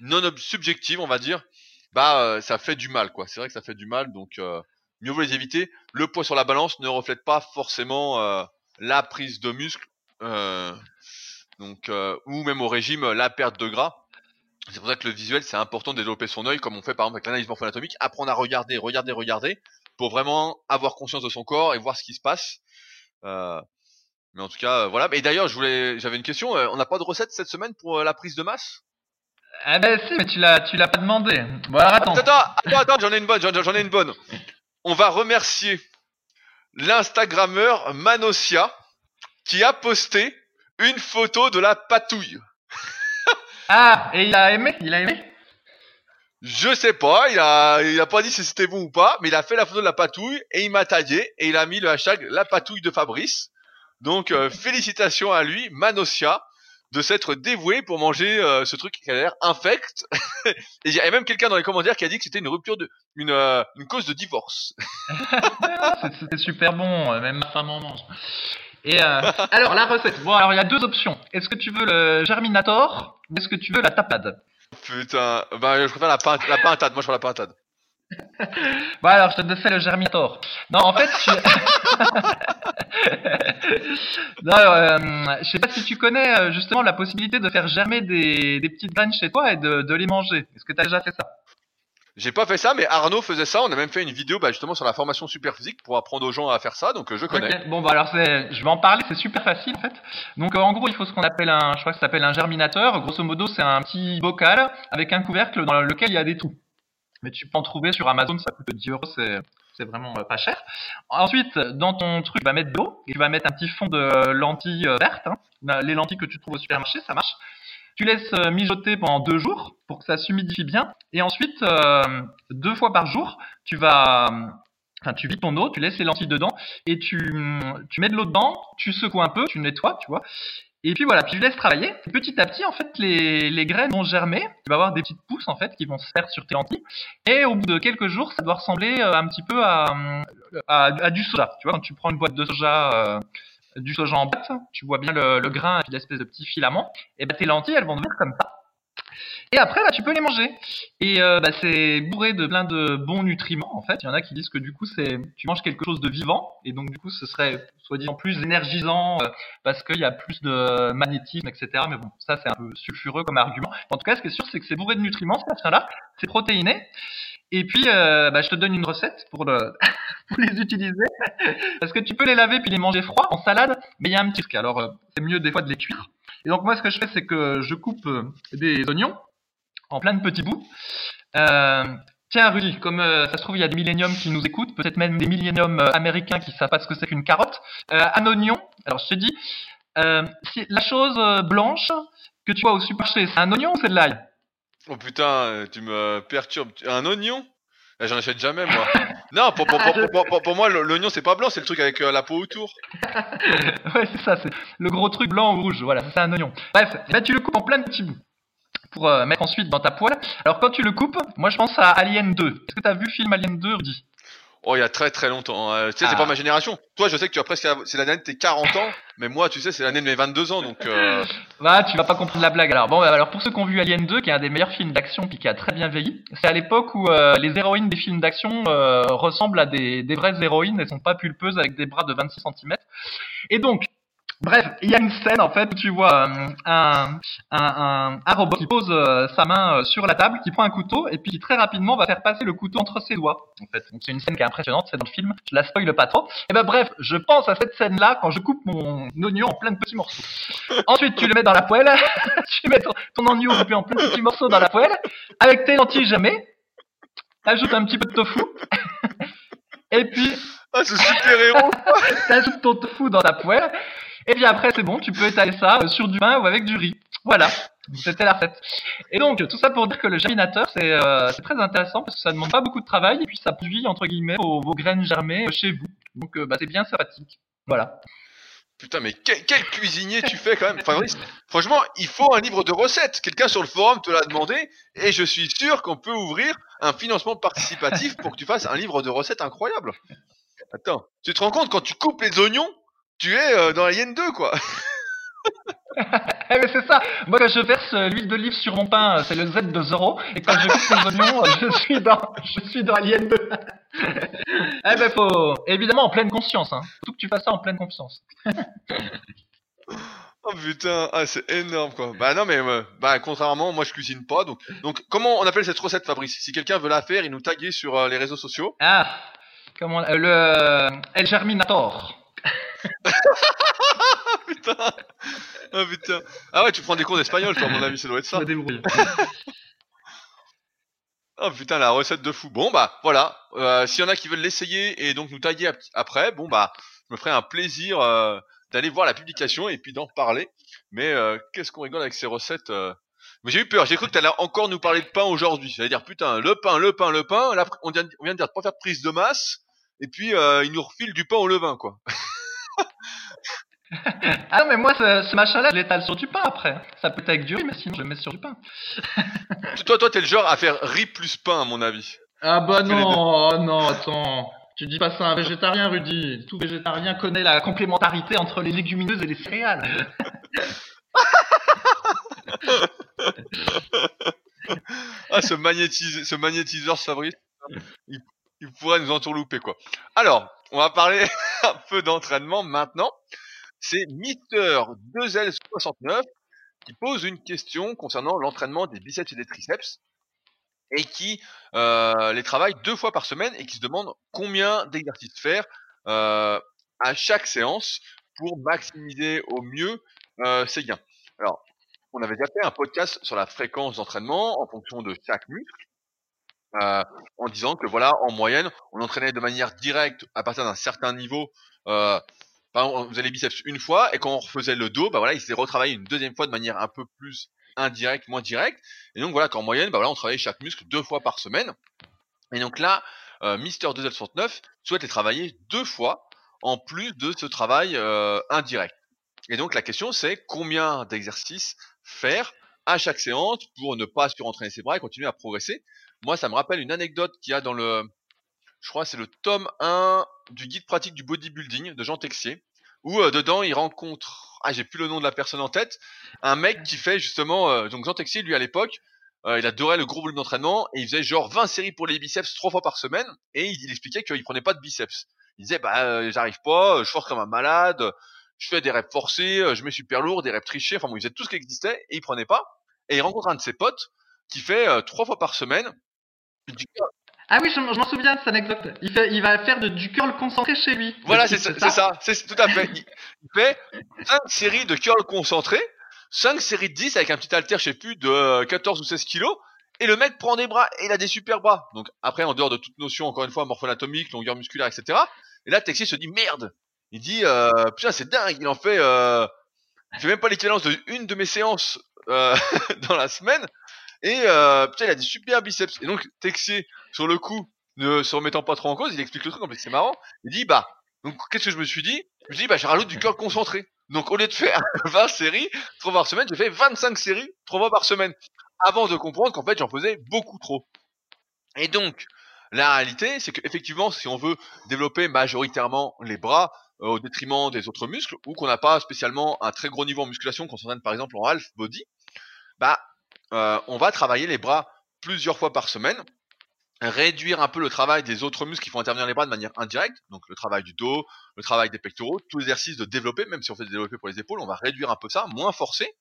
non subjective, on va dire, bah euh, ça fait du mal, quoi. C'est vrai que ça fait du mal, donc euh, mieux vaut les éviter. Le poids sur la balance ne reflète pas forcément euh, la prise de muscle, donc ou même au régime la perte de gras. C'est pour ça que le visuel, c'est important de développer son œil, comme on fait par exemple avec l'analyse morpho-anatomique, apprendre à regarder, regarder, regarder, pour vraiment avoir conscience de son corps et voir ce qui se passe. mais en tout cas, voilà. Et d'ailleurs, je voulais, j'avais une question. on n'a pas de recette cette semaine pour la prise de masse? Ah ben si, mais tu l'as, tu l'as pas demandé. Bon alors attends. Attends, attends, j'en ai une bonne, j'en, ai une bonne. On va remercier l'Instagrammeur Manosia qui a posté une photo de la patouille. ah, et il a aimé, il a aimé? Je sais pas, il a, il a pas dit si c'était bon ou pas, mais il a fait la photo de la patouille et il m'a tagué et il a mis le hashtag la patouille de Fabrice. Donc euh, félicitations à lui, Manosia de s'être dévoué pour manger euh, ce truc qui a l'air infect. et il y a même quelqu'un dans les commentaires qui a dit que c'était une rupture de une, euh, une cause de divorce. c'était super bon, euh, même ma femme en mange. Et alors la recette. Bon alors il y a deux options. Est-ce que tu veux le germinator ou est-ce que tu veux la tapade? Putain, bah je préfère la, la pintade. Moi je préfère la pintade. Bon alors je te fais le germinator. Non en fait non, euh, je sais pas si tu connais euh, justement la possibilité de faire germer des, petites graines chez toi et de, les manger. Est-ce que tu as déjà fait ça? J'ai pas fait ça, mais Arnaud faisait ça. On a même fait une vidéo bah, justement sur la formation super physique pour apprendre aux gens à faire ça, donc euh, je connais. Bon, bah alors je vais en parler, c'est super facile en fait. Donc en gros, il faut ce qu'on appelle un, je crois que ça s'appelle un germinateur. Grosso modo, c'est un petit bocal avec un couvercle dans lequel il y a des trous. Mais tu peux en trouver sur Amazon, ça coûte 10 euros, c'est vraiment euh, pas cher. Ensuite, dans ton truc, tu vas mettre de l'eau tu vas mettre un petit fond de lentilles euh, vertes. hein. Les lentilles que tu trouves au supermarché, ça marche. Tu laisses euh, mijoter pendant deux jours pour que ça s'humidifie bien. Et ensuite, euh, deux fois par jour, tu vas, enfin, tu vides ton eau, tu laisses les lentilles dedans et tu, tu mets de l'eau dedans, tu secoues un peu, tu nettoies, tu vois. Et puis voilà, puis tu laisses travailler. Et petit à petit, en fait, les, les graines vont germer. Tu vas avoir des petites pousses, en fait, qui vont se faire sur tes lentilles. Et au bout de quelques jours, ça doit ressembler euh, un petit peu à, à, à du soja. Tu vois, quand tu prends une boîte de soja, euh, du soja en boîte, tu vois bien le, le grain et l'espèce de petit filament. Et ben tes lentilles, elles vont devenir comme ça. Et après, bah, tu peux les manger. Et euh, bah, c'est bourré de plein de bons nutriments, en fait. Il y en a qui disent que du coup, c'est tu manges quelque chose de vivant. Et donc, du coup, ce serait soi-disant plus énergisant euh, parce qu'il y a plus de magnétisme, etc. Mais bon, ça, c'est un peu sulfureux comme argument. En tout cas, ce qui est sûr, c'est que c'est bourré de nutriments, ce là C'est protéiné. Et puis, euh, bah, je te donne une recette pour, pour les utiliser. Parce que tu peux les laver puis les manger froids en salade. Mais il y a un petit truc. Alors, c'est mieux des fois de les cuire. Et donc, moi, ce que je fais, c'est que je coupe euh, des oignons en plein de petits bouts. Euh, tiens, Rudy, comme euh, ça se trouve, il y a des milléniums qui nous écoutent, peut-être même des milléniums américains qui savent pas ce que c'est qu'une carotte. Un oignon, alors je te dis, la chose blanche que tu vois au supermarché, c'est un oignon ou c'est de l'ail? Oh putain, tu me perturbes. Un oignon? J'en achète jamais moi. non, pour, pour, pour, pour, pour- pour moi, l'oignon c'est pas blanc, c'est le truc avec euh, la peau autour. Ouais, c'est ça, c'est le gros truc blanc ou rouge, voilà, c'est un oignon. Bref, là tu le coupes en plein de petits bouts pour euh, mettre ensuite dans ta poêle. Alors quand tu le coupes, moi je pense à Alien 2. Est-ce que tu as vu le film Alien 2, Rudy? Oh, il y a très très longtemps. euh, tu sais, c'est Ah. pas ma génération. Toi, je sais que tu as presque. C'est l'année de tes 40 ans, mais moi, tu sais, c'est l'année de mes 22 ans, donc. Euh... Bah, tu vas pas comprendre la blague alors. Bon, bah, alors pour ceux qui ont vu Alien 2, qui est un des meilleurs films d'action puis qui a très bien vieilli, c'est à l'époque où euh, les héroïnes des films d'action euh, ressemblent à des, des vraies héroïnes, elles sont pas pulpeuses avec des bras de 26 cm. Et donc, bref, il y a une scène en fait où tu vois euh, un, un, un, un robot qui pose euh, sa main euh, sur la table, qui prend un couteau et puis qui très rapidement va faire passer le couteau entre ses doigts. En fait, donc c'est une scène qui est impressionnante, c'est dans le film, je la spoile pas trop. Et ben bref, je pense à cette scène-là quand je coupe mon oignon en plein de petits morceaux. Ensuite, tu le mets dans la poêle, tu mets ton, ton oignon coupé en plein de petits morceaux dans la poêle, avec tes lentilles jamais, ajoute un petit peu de tofu, et puis Ah, ce super héros. t'ajoutes ton tofu dans ta poêle, et puis après c'est bon, tu peux étaler ça euh, sur du pain ou avec du riz. Voilà, c'était la recette. Et donc tout ça pour dire que le germinateur c'est euh, c'est très intéressant parce que ça demande pas beaucoup de travail et puis ça produit entre guillemets vos, vos graines germées euh, chez vous. Donc euh, bah, c'est bien sympathique. Voilà. Putain, mais quel, cuisinier tu fais quand même? Franchement, il faut un livre de recettes. Quelqu'un sur le forum te l'a demandé, et je suis sûr qu'on peut ouvrir un financement participatif pour que tu fasses un livre de recettes incroyable. Attends, tu te rends compte quand tu coupes les oignons, tu es euh, dans Alien 2, quoi. Eh c'est ça. Moi quand je verse euh, l'huile d'olive sur mon pain, euh, c'est le Z de Zoro. Et quand je coupe les oignons, euh, je suis dans, je suis dans Alien 2. eh ben faut, évidemment en pleine conscience. Hein. Faut que tu fasses ça en pleine conscience. Oh putain, ah, c'est énorme quoi. Bah non mais euh, bah contrairement, moi je cuisine pas donc donc comment on appelle cette recette Fabrice? Si quelqu'un veut la faire, il nous taguer sur euh, les réseaux sociaux. Ah, comment euh, le El Germinator. Putain. Ah putain. Ah ouais, tu prends des cours d'espagnol toi à mon avis, ça doit être ça. Débrouille. Oh putain, la recette de fou. Bon bah voilà, euh, s'il y en a qui veulent l'essayer et donc nous taguer ap- après, bon bah je me ferai un plaisir euh, d'aller voir la publication et puis d'en parler. Mais euh, qu'est-ce qu'on rigole avec ces recettes. Mais j'ai eu peur, j'ai cru que t'allais encore nous parler de pain aujourd'hui. J'allais dire putain, le pain, le pain, le pain. Là, on vient, de- on vient de dire de pas faire de prise de masse. Et puis il nous refile du pain au levain quoi. Ah non mais moi ce, ce machin-là, je l'étale sur du pain après. Ça peut être avec du riz, mais sinon je le mets sur du pain. toi, toi, t'es le genre à faire riz plus pain à mon avis. Ah bah non, oh non, attends. Tu dis pas ça à un végétarien, Rudy. Tout végétarien connaît la complémentarité entre les légumineuses et les céréales. Ah, ce magnétiseur Fabrice, il, il pourrait nous entourlouper, quoi. Alors, on va parler un peu d'entraînement maintenant. C'est Mister 2L69 qui pose une question concernant l'entraînement des biceps et des triceps et qui euh, les travaille deux fois par semaine et qui se demande combien d'exercices faire euh, à chaque séance pour maximiser au mieux euh, ses gains. Alors, on avait déjà fait un podcast sur la fréquence d'entraînement en fonction de chaque muscle. euh, en disant que voilà, en moyenne, on entraînait de manière directe à partir d'un certain niveau. Euh, par exemple, on faisait les biceps une fois et quand on refaisait le dos, bah voilà, il s'est retravaillé une deuxième fois de manière un peu plus indirecte, moins directe. Et donc voilà, qu'en moyenne, bah voilà, on travaillait chaque muscle deux fois par semaine. Et donc là, euh, Mister 2L69 souhaite les travailler deux fois en plus de ce travail euh, indirect. Et donc la question c'est combien d'exercices faire à chaque séance pour ne pas surentraîner ses bras et continuer à progresser? Moi, ça me rappelle une anecdote qu'il y a dans le, je crois, c'est le tome 1 du guide pratique du bodybuilding de Jean Texier, où euh, dedans il rencontre, ah j'ai plus le nom de la personne en tête, un mec qui fait justement, euh, donc Jean Texier lui à l'époque, euh, il adorait le gros volume d'entraînement et il faisait genre 20 séries pour les biceps trois fois par semaine et il, expliquait qu'il prenait pas de biceps. Il disait bah j'arrive pas, je force comme un malade, je fais des reps forcés, je mets super lourd, des reps trichés, enfin bon il faisait tout ce qui existait et il prenait pas. Et il rencontre un de ses potes qui fait trois fois par semaine ah oui, je, m'en souviens de cette anecdote. Il, fait, il va faire de, du curl concentré chez lui. Voilà, c'est ça, c'est tout à fait. Il, fait 5 séries de curl concentré, 5 séries de 10 avec un petit alter, je sais plus, de 14 ou 16 kilos. Et le mec prend des bras et il a des super bras. Donc après, en dehors de toute notion, encore une fois, morpho-anatomique, longueur musculaire, etc. Et là, Texier se dit merde. Il dit euh, putain, c'est dingue. Il en fait, euh, il fait même pas l'équivalence de une de mes séances euh, dans la semaine. Et euh, putain, il a des super biceps. Et donc, Texier, sur le coup, ne se remettant pas trop en cause, il explique le truc, en fait, c'est marrant. Il dit, bah, donc, qu'est-ce que je me suis dit? Je me suis bah, je rajoute du curl concentré. Donc, au lieu de faire 20 séries, 3 fois par semaine, j'ai fait 25 séries, 3 fois par semaine. Avant de comprendre qu'en fait, j'en faisais beaucoup trop. Et donc, la réalité, c'est qu'effectivement, si on veut développer majoritairement les bras, euh, au détriment des autres muscles, ou qu'on n'a pas spécialement un très gros niveau en musculation, qu'on s'entraîne par exemple en half body, bah euh, on va travailler les bras plusieurs fois par semaine, réduire un peu le travail des autres muscles qui font intervenir les bras de manière indirecte, donc le travail du dos, le travail des pectoraux, tout l'exercice de développer, même si on fait des développés pour les épaules, on va réduire un peu ça, moins forcer,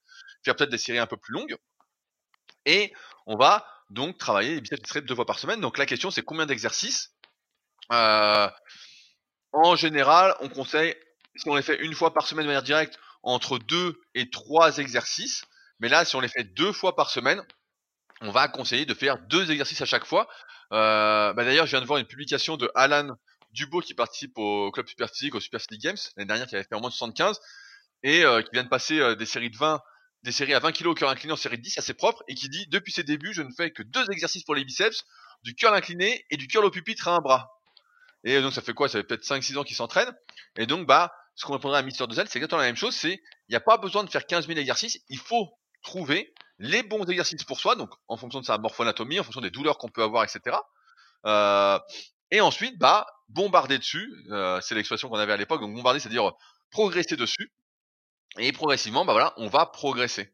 faire peut-être des séries un peu plus longues, et on va donc travailler les biceps et deux fois par semaine. Donc la question c'est combien d'exercices euh, En général, on conseille, si on les fait une fois par semaine de manière directe, entre deux et trois exercices. Mais là, si on les fait deux fois par semaine, on va conseiller de faire deux exercices à chaque fois. Euh, bah D'ailleurs, je viens de voir une publication de Alan Dubo qui participe au club Super Physique, au Super Physique Games l'année dernière, qui avait fait moins 75 et euh, qui vient de passer euh, des séries de 20, des séries à 20 kg au cœur incliné en série de 10 assez propre et qui dit depuis ses débuts, je ne fais que deux exercices pour les biceps, du curl incliné et du curl au pupitre à un bras. Et donc ça fait quoi? Ça fait peut-être 5-6 ans qu'il s'entraîne. Et donc bah ce qu'on répondrait à Mister Dozel, c'est exactement la même chose, c'est il n'y a pas besoin de faire 15 000 exercices, il faut trouver les bons exercices pour soi, donc en fonction de sa morphoanatomie, en fonction des douleurs qu'on peut avoir, etc. Euh, et ensuite, bah, bombarder dessus, euh, c'est l'expression qu'on avait à l'époque, donc bombarder, c'est-à-dire progresser dessus, et progressivement, bah voilà, on va progresser.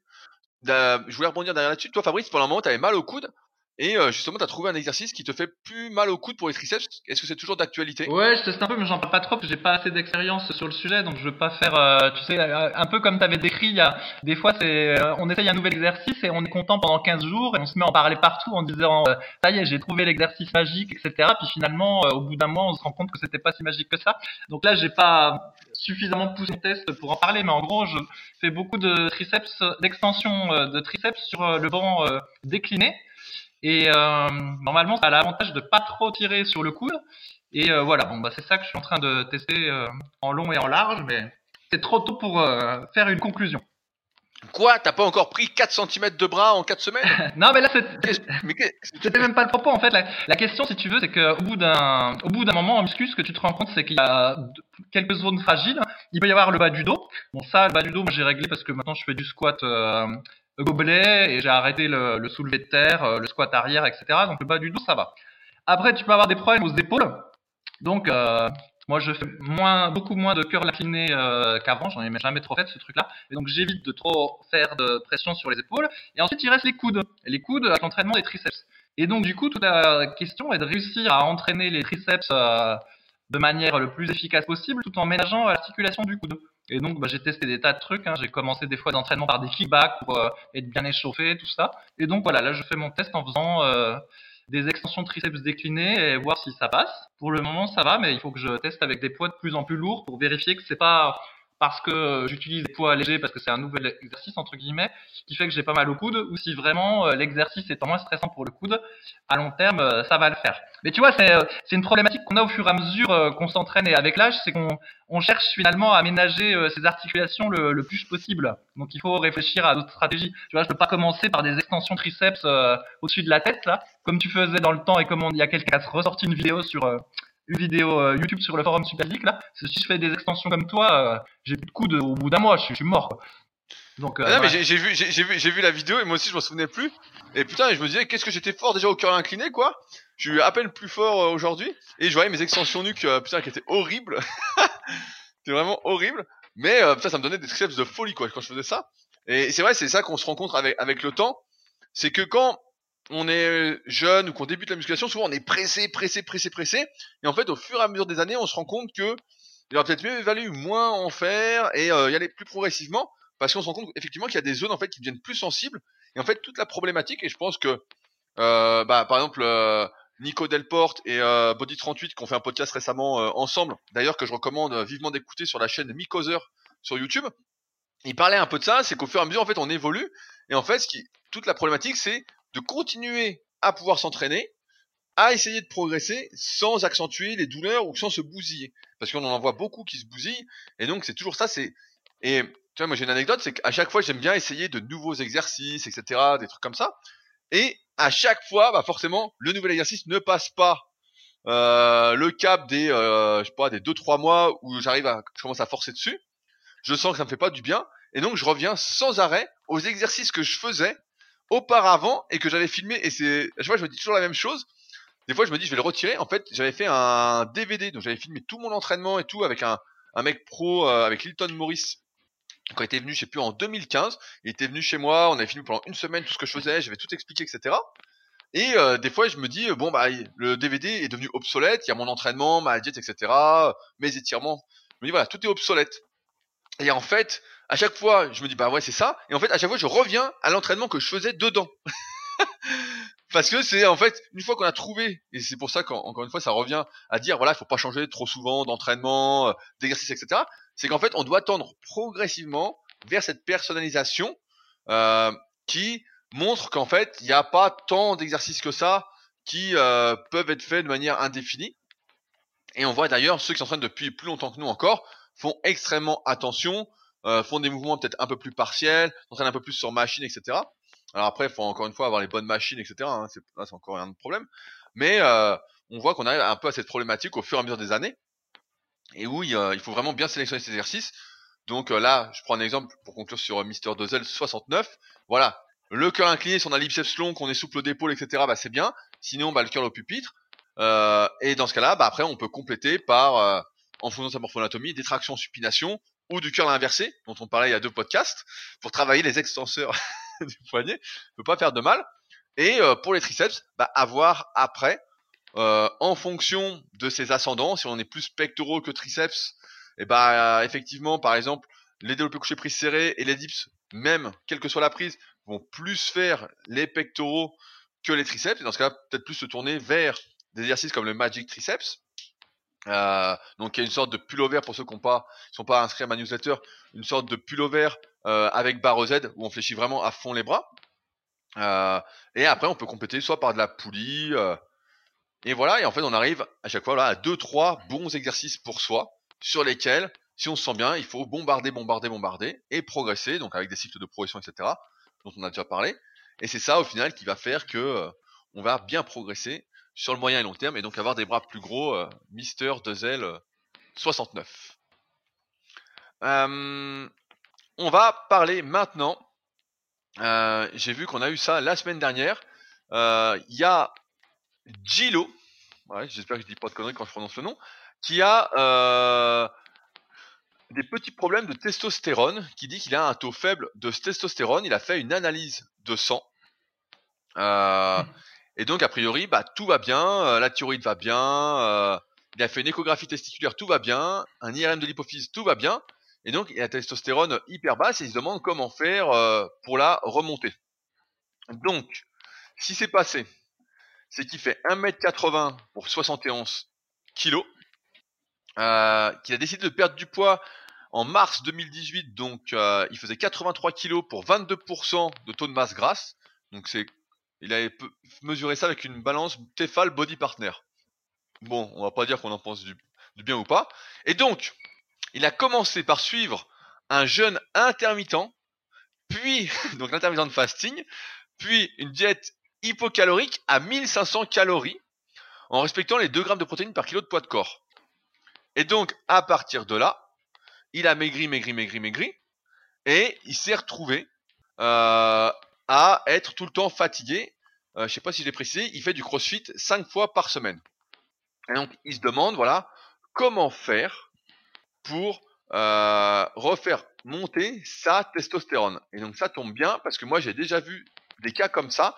Euh, je voulais rebondir derrière là-dessus. Toi, Fabrice, pour le moment, tu mal au coude. Et euh, justement, tu as trouvé un exercice qui te fait plus mal au coude pour les triceps? Est-ce que c'est toujours d'actualité? Ouais, je teste un peu, mais j'en parle pas trop parce que j'ai pas assez d'expérience sur le sujet, donc je veux pas faire, euh, tu sais, euh, un peu comme tu avais décrit. Il y a des fois, c'est, on essaye un nouvel exercice et on est content pendant 15 jours et on se met à en parler partout en disant, ça y est, j'ai trouvé l'exercice magique, etc. Puis finalement, au bout d'un mois, on se rend compte que c'était pas si magique que ça. Donc là, j'ai pas suffisamment poussé mon test pour en parler, mais en gros, je fais beaucoup de triceps, d'extension de triceps sur le banc décliné. Et euh, normalement, ça a l'avantage de pas trop tirer sur le coude. Et euh, voilà, bon, bah, c'est ça que je suis en train de tester euh, en long et en large, mais c'est trop tôt pour faire une conclusion. Quoi? T'as pas encore pris 4 cm de bras en 4 semaines? Non, mais là, c'était même pas le propos. En fait, la, question, si tu veux, c'est qu'au bout d'un, au bout d'un moment en muscu, ce que tu te rends compte, c'est qu'il y a quelques zones fragiles. Il peut y avoir le bas du dos. Bon, ça, le bas du dos, j'ai réglé parce que maintenant, je fais du squat gobelet et j'ai arrêté le, le, soulevé de terre, euh, le squat arrière, etc. Donc le bas du dos, ça va. Après, tu peux avoir des problèmes aux épaules. Donc, euh, moi, je fais moins, beaucoup moins de curl incliné euh, qu'avant. J'en ai jamais trop fait ce truc-là. Et donc, j'évite de trop faire de pression sur les épaules. Et ensuite, il reste les coudes. les coudes avec l'entraînement des triceps. Et donc, du coup, toute la question est de réussir à entraîner les triceps euh, de manière le plus efficace possible, tout en ménageant l'articulation du coude. Et donc, bah, j'ai testé des tas de trucs. Hein. J'ai commencé des fois d'entraînement par des kickbacks pour euh, être bien échauffé, tout ça. Et donc, voilà, là, je fais mon test en faisant euh, des extensions triceps déclinées et voir si ça passe. Pour le moment, ça va, mais il faut que je teste avec des poids de plus en plus lourds pour vérifier que c'est pas parce que j'utilise des poids légers parce que c'est un nouvel exercice entre guillemets qui fait que j'ai pas mal au coude ou si vraiment euh, l'exercice est moins stressant pour le coude à long terme euh, ça va le faire. Mais tu vois c'est euh, une problématique qu'on a au fur et à mesure qu'on s'entraîne et avec l'âge c'est qu'on on cherche finalement à aménager ses articulations le, le, plus possible. Donc il faut réfléchir à d'autres stratégies. Tu vois je peux pas commencer par des extensions triceps au-dessus de la tête là comme tu faisais dans le temps et comme il y a quelqu'un qui a ressorti une vidéo sur une vidéo euh, YouTube sur le forum Superphysique là. Si je fais des extensions comme toi, euh, j'ai plus de coups au bout d'un mois, je, suis mort. Donc, euh, ah non, mais j'ai vu, j'ai vu, j'ai vu la vidéo et moi aussi je m'en souvenais plus. Et putain, je me disais qu'est-ce que j'étais fort déjà au cœur incliné quoi. Je suis à peine plus fort aujourd'hui et je voyais mes extensions nuques putain qui étaient horribles. C'était vraiment horrible. Mais putain, ça me donnait des triceps de folie quoi quand je faisais ça. Et c'est vrai, c'est ça qu'on se rencontre avec avec le temps, c'est que quand on est jeune ou qu'on débute la musculation, souvent on est pressé, pressé, pressé, pressé. Et en fait, au fur et à mesure des années, on se rend compte que il aurait peut-être mieux valu moins en faire et euh, y aller plus progressivement, parce qu'on se rend compte effectivement qu'il y a des zones en fait qui deviennent plus sensibles. Et en fait, toute la problématique, et je pense que, euh, bah, par exemple, euh, Nico Delporte et Body38 qui ont fait un podcast récemment ensemble, d'ailleurs que je recommande vivement d'écouter sur la chaîne Mikoser sur YouTube. Ils parlaient un peu de ça, c'est qu'au fur et à mesure en fait on évolue et en fait ce toute la problématique c'est de continuer à pouvoir s'entraîner, à essayer de progresser sans accentuer les douleurs ou sans se bousiller. Parce qu'on en voit beaucoup qui se bousillent, et donc c'est toujours ça, c'est... Et tu vois, moi j'ai une anecdote, c'est qu'à chaque fois j'aime bien essayer de nouveaux exercices, etc., des trucs comme ça. Et à chaque fois, bah forcément, le nouvel exercice ne passe pas euh, le cap des, euh, je sais pas, des 2-3 mois où j'arrive à, je commence à forcer dessus. Je sens que ça me fait pas du bien, et donc je reviens sans arrêt aux exercices que je faisais auparavant et que j'avais filmé. Et c'est à chaque fois je me dis toujours la même chose. Des fois je me dis je vais le retirer. En fait j'avais fait un DVD donc j'avais filmé tout mon entraînement et tout avec un, mec pro euh, avec Lilton Morris quand il était venu je sais plus en 2015 il était venu chez moi. On avait filmé pendant une semaine tout ce que je faisais. J'avais tout expliqué etc et euh, des fois je me dis bon bah le DVD est devenu obsolète. Il y a mon entraînement ma diète etc mes étirements. Je me dis voilà tout est obsolète. Et en fait à chaque fois, je me dis bah ouais c'est ça, et en fait à chaque fois je reviens à l'entraînement que je faisais dedans. Parce que c'est en fait une fois qu'on a trouvé, et c'est pour ça qu'encore une fois ça revient à dire voilà il faut pas changer trop souvent d'entraînement, euh, d'exercice etc. C'est qu'en fait on doit tendre progressivement vers cette personnalisation euh, qui montre qu'en fait il n'y a pas tant d'exercices que ça qui euh, peuvent être faits de manière indéfinie. Et on voit d'ailleurs ceux qui s'entraînent depuis plus longtemps que nous encore font extrêmement attention euh, font des mouvements peut-être un peu plus partiels, s'entraînent un peu plus sur machine, etc. Alors après, il faut encore une fois avoir les bonnes machines, etc. Hein, c'est, là, c'est encore un problème. Mais euh, on voit qu'on arrive un peu à cette problématique au fur et à mesure des années, et où il, il faut vraiment bien sélectionner ces exercices. Donc euh, là, je prends un exemple pour conclure sur Mister Dozel 69. Voilà, le cœur incliné, si on a long, qu'on est souple d'épaule, etc. Bah c'est bien. Sinon, bah le cœur au pupitre. Euh, et dans ce cas-là, bah après, on peut compléter par en faisant sa morphoanatomie, des tractions supination ou du curl inversé, dont on parlait il y a deux podcasts, pour travailler les extenseurs du poignet, ne peut pas faire de mal. Et euh, pour les triceps, bah, avoir après, euh, en fonction de ses ascendants, si on est plus pectoraux que triceps, et bah effectivement, par exemple, les développés couchés prise serrés et les dips, même quelle que soit la prise, vont plus faire les pectoraux que les triceps. Et dans ce cas, peut-être plus se tourner vers des exercices comme le Magic Triceps, euh, donc il y a une sorte de pullover pour ceux qui ne sont pas inscrits à ma newsletter, une sorte de pullover euh, avec barre Z où on fléchit vraiment à fond les bras. Euh, et après on peut compléter soit par de la poulie. Euh, et voilà, et en fait on arrive à chaque fois là, à deux trois bons exercices pour soi sur lesquels, si on se sent bien, il faut bombarder, bombarder, bombarder et progresser, donc avec des cycles de progression, etc. dont on a déjà parlé. Et c'est ça au final qui va faire que euh, on va bien progresser sur le moyen et long terme et donc avoir des bras plus gros, euh, Mister Dezel 69. Euh, on va parler maintenant. Euh, j'ai vu qu'on a eu ça la semaine dernière. Il y a Gilo, j'espère que je dis pas de conneries quand je prononce le nom, qui a des petits problèmes de testostérone, qui dit qu'il a un taux faible de testostérone. Il a fait une analyse de sang. Euh, mmh. Et donc, a priori, bah, tout va bien, euh, la thyroïde va bien, euh, il a fait une échographie testiculaire, tout va bien, un IRM de l'hypophyse, tout va bien, et donc il a la testostérone hyper basse et il se demande comment faire euh, pour la remonter. Donc, si c'est passé, c'est qu'il fait 1m80 pour 71 kg, qu'il a décidé de perdre du poids En mars 2018, donc, euh, il faisait 83 kg pour 22% de taux de masse grasse. Donc, c'est, il avait mesuré ça avec une balance Tefal Body Partner. Bon, on va pas dire qu'on en pense du, bien ou pas. Et donc, il a commencé par suivre un jeûne intermittent, puis donc l'intermittent de fasting, puis une diète hypocalorique à 1500 calories, en respectant les 2 grammes de protéines par kilo de poids de corps. Et donc, à partir de là, il a maigri, maigri, maigri, maigri, et il s'est retrouvé euh, à être tout le temps fatigué. Euh, je sais pas si je l'ai précisé, il fait du crossfit 5 fois par semaine. Et donc, il se demande, voilà, comment faire pour euh, refaire monter sa testostérone. Et donc ça tombe bien parce que moi j'ai déjà vu des cas comme ça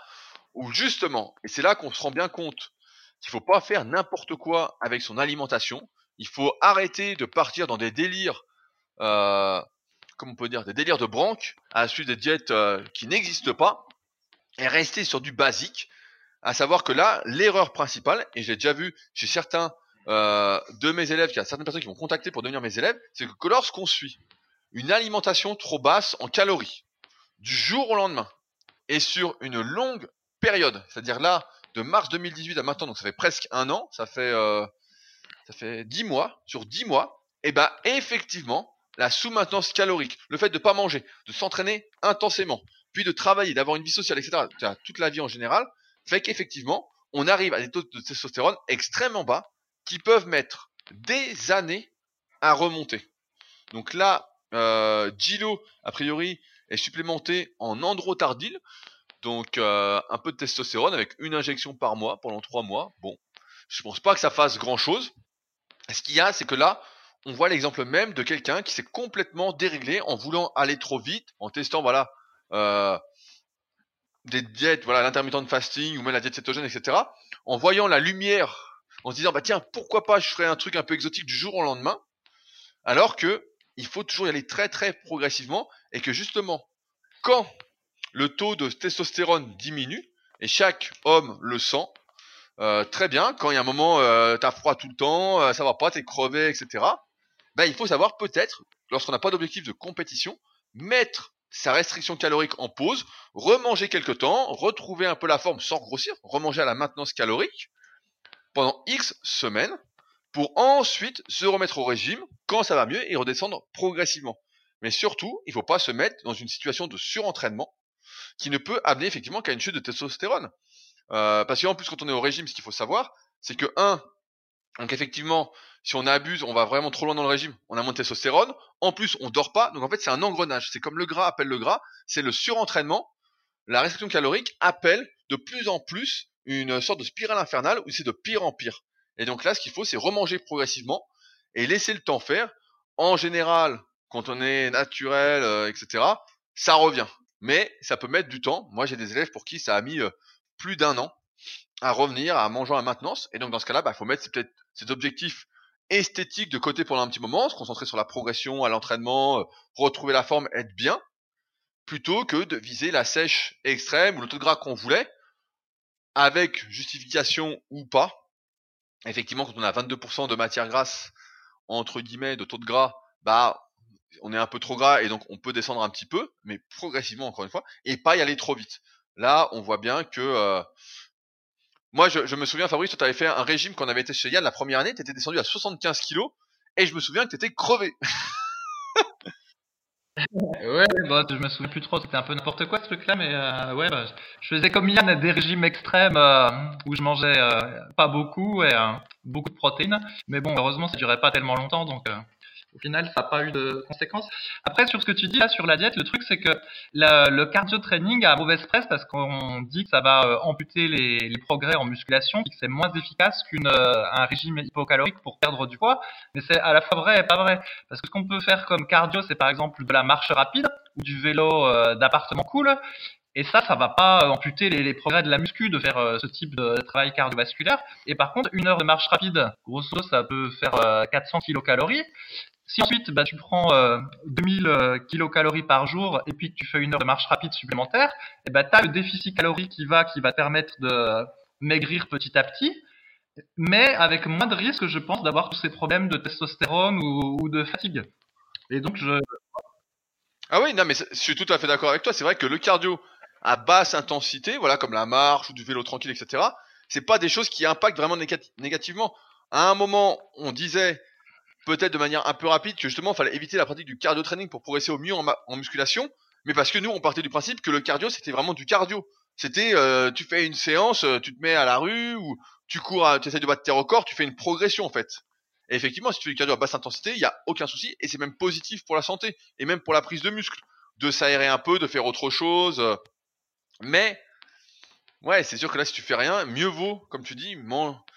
où justement, et c'est là qu'on se rend bien compte qu'il faut pas faire n'importe quoi avec son alimentation. Il faut arrêter de partir dans des délires, euh, comment on peut dire, des délires de branque, à la suite des diètes euh, qui n'existent pas, et rester sur du basique. À savoir que là, l'erreur principale, et j'ai déjà vu chez certains euh, de mes élèves, qu'il y a certaines personnes qui vont contacter pour devenir mes élèves, c'est que lorsqu'on suit une alimentation trop basse en calories, du jour au lendemain, et sur une longue période, c'est-à-dire là, de mars 2018 à maintenant, donc ça fait presque un an, ça fait euh, ça fait 10 mois, sur 10 mois, et eh ben effectivement, la sous-maintenance calorique, le fait de ne pas manger, de s'entraîner intensément, puis de travailler, d'avoir une vie sociale, etc., toute la vie en général, fait qu'effectivement, on arrive à des taux de testostérone extrêmement bas, qui peuvent mettre des années à remonter. Donc là, euh, Gilo, a priori, est supplémenté en androtardil, donc euh, un peu de testostérone avec une injection par mois pendant trois mois. Bon, je pense pas que ça fasse grand chose. Ce qu'il y a, c'est que là, on voit l'exemple même de quelqu'un qui s'est complètement déréglé en voulant aller trop vite, en testant voilà des diètes, voilà l'intermittent fasting ou même la diète cétogène, etc. En voyant la lumière en se disant bah tiens pourquoi pas je ferais un truc un peu exotique du jour au lendemain alors que il faut toujours y aller très très progressivement et que justement quand le taux de testostérone diminue et chaque homme le sent euh, très bien quand il y a un moment euh, t'as froid tout le temps euh, ça va pas t'es crevé etc bah il faut savoir peut-être lorsqu'on n'a pas d'objectif de compétition mettre sa restriction calorique en pause, remanger quelques temps, retrouver un peu la forme sans grossir, remanger à la maintenance calorique, pendant X semaines pour ensuite se remettre au régime quand ça va mieux et redescendre progressivement. Mais surtout, il ne faut pas se mettre dans une situation de surentraînement qui ne peut amener effectivement qu'à une chute de testostérone. Euh, parce qu'en plus, quand on est au régime, ce qu'il faut savoir, c'est que 1, donc effectivement, si on abuse, on va vraiment trop loin dans le régime, on a moins de testostérone. En plus, on dort pas. Donc en fait, c'est un engrenage. C'est comme le gras appelle le gras. C'est le surentraînement. La restriction calorique appelle de plus en plus une sorte de spirale infernale où c'est de pire en pire. Et donc là, ce qu'il faut, c'est remanger progressivement et laisser le temps faire. En général, quand on est naturel, euh, etc., ça revient. Mais ça peut mettre du temps. Moi, j'ai des élèves pour qui ça a mis euh, plus d'un an à revenir à mangeant à maintenance. Et donc dans ce cas-là, il bah, faut mettre peut-être ces objectifs esthétiques de côté pendant un petit moment, se concentrer sur la progression, à l'entraînement, euh, retrouver la forme, être bien, plutôt que de viser la sèche extrême ou le taux de gras qu'on voulait, avec justification ou pas. Effectivement, quand on a 22% de matière grasse, entre guillemets, de taux de gras, bah, on est un peu trop gras et donc on peut descendre un petit peu, mais progressivement encore une fois, et pas y aller trop vite. Là, on voit bien que euh, moi, je, me souviens, Fabrice, tu avais fait un régime qu'on avait été chez Yann la première année, tu étais descendu à 75 kilos, et je me souviens que tu étais crevé. ouais, bah, je me souviens plus trop, c'était un peu n'importe quoi ce truc-là, mais euh, ouais, bah, je faisais comme Yann des régimes extrêmes euh, où je mangeais euh, pas beaucoup et beaucoup de protéines, mais bon, heureusement ça durait pas tellement longtemps, donc au final, ça n'a pas eu de conséquences. Après, sur ce que tu dis là sur la diète, le truc c'est que le cardio training a mauvaise presse parce qu'on dit que ça va euh, amputer les, progrès en musculation, que c'est moins efficace qu'un euh, régime hypocalorique pour perdre du poids. Mais c'est à la fois vrai et pas vrai. Parce que ce qu'on peut faire comme cardio, c'est par exemple de la marche rapide ou du vélo euh, d'appartement cool. Et ça, ça va pas amputer les, progrès de la muscu de faire ce type de travail cardiovasculaire. Et par contre, une heure de marche rapide, grosso, ça peut faire 400 kilocalories. Si ensuite bah, tu prends 2000 euh, euh, kilocalories par jour et puis que tu fais une heure de marche rapide supplémentaire, et bah, tu as le déficit calorique qui va, qui va permettre de maigrir petit à petit, mais avec moins de risque, je pense, d'avoir tous ces problèmes de testostérone ou, de fatigue. Et donc je. Ah oui, non, mais je suis tout à fait d'accord avec toi. C'est vrai que le cardio à basse intensité, voilà, comme la marche ou du vélo tranquille, etc. C'est pas des choses qui impactent vraiment négativement. À un moment, on disait peut-être de manière un peu rapide que justement, il fallait éviter la pratique du cardio training pour progresser au mieux en, musculation. Mais parce que nous, on partait du principe que le cardio, c'était vraiment du cardio. C'était, euh, tu fais une séance, euh, tu te mets à la rue ou tu cours, tu essaies de battre tes records, tu fais une progression en fait. Et effectivement, si tu fais du cardio à basse intensité, il y a aucun souci et c'est même positif pour la santé et même pour la prise de muscle, de s'aérer un peu, de faire autre chose. Mais ouais, c'est sûr que là, si tu fais rien, mieux vaut, comme tu dis,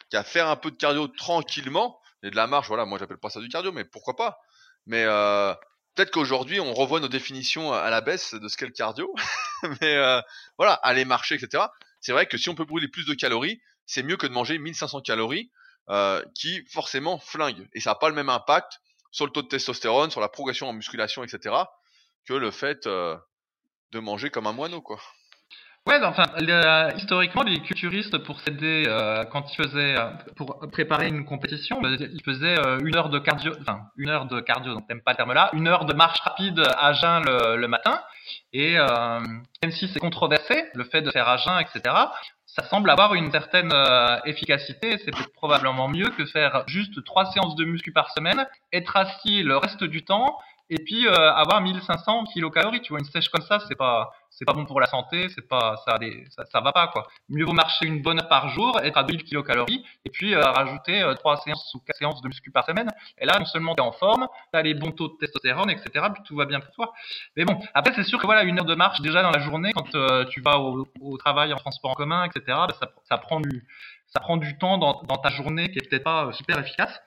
qu'à faire un peu de cardio tranquillement et de la marche. Voilà, moi j'appelle pas ça du cardio, mais pourquoi pas. Mais euh, peut-être qu'aujourd'hui, on revoit nos définitions à la baisse de ce qu'est le cardio. mais euh, voilà, aller marcher, etc. C'est vrai que si on peut brûler plus de calories, c'est mieux que de manger 1500 calories euh, qui forcément flinguent. Et ça n'a pas le même impact sur le taux de testostérone, sur la progression en musculation, etc. que le fait euh, de manger comme un moineau, quoi. Ouais, enfin, historiquement, les culturistes, pour s'aider euh, quand ils faisaient, euh, pour préparer une compétition, ils faisaient euh, une heure de cardio, enfin, une heure de cardio, donc t'aimes pas le terme-là, une heure de marche rapide à jeun le, le matin. Et même si c'est controversé, le fait de faire à jeun, etc., ça semble avoir une certaine efficacité. C'est probablement mieux que faire juste trois séances de muscu par semaine, être assis le reste du temps et puis euh, avoir 1500 kilocalories. Tu vois, une sèche comme ça, c'est pas c'est pas bon pour la santé, c'est pas ça, ça, ça va pas quoi. Mieux vaut marcher une bonne heure par jour, être à 2000 kilocalories et puis euh, rajouter euh, séances ou quatre séances de muscu par semaine. Et là, non seulement tu es en forme, tu as les bons taux de testostérone, etc. Puis tout va bien pour toi. Mais bon, après c'est sûr que voilà une heure de marche déjà dans la journée quand tu vas au, au, travail en transport en commun, etc. Bah, ça, ça prend du ça prend du temps dans, dans ta journée qui est peut-être pas super efficace.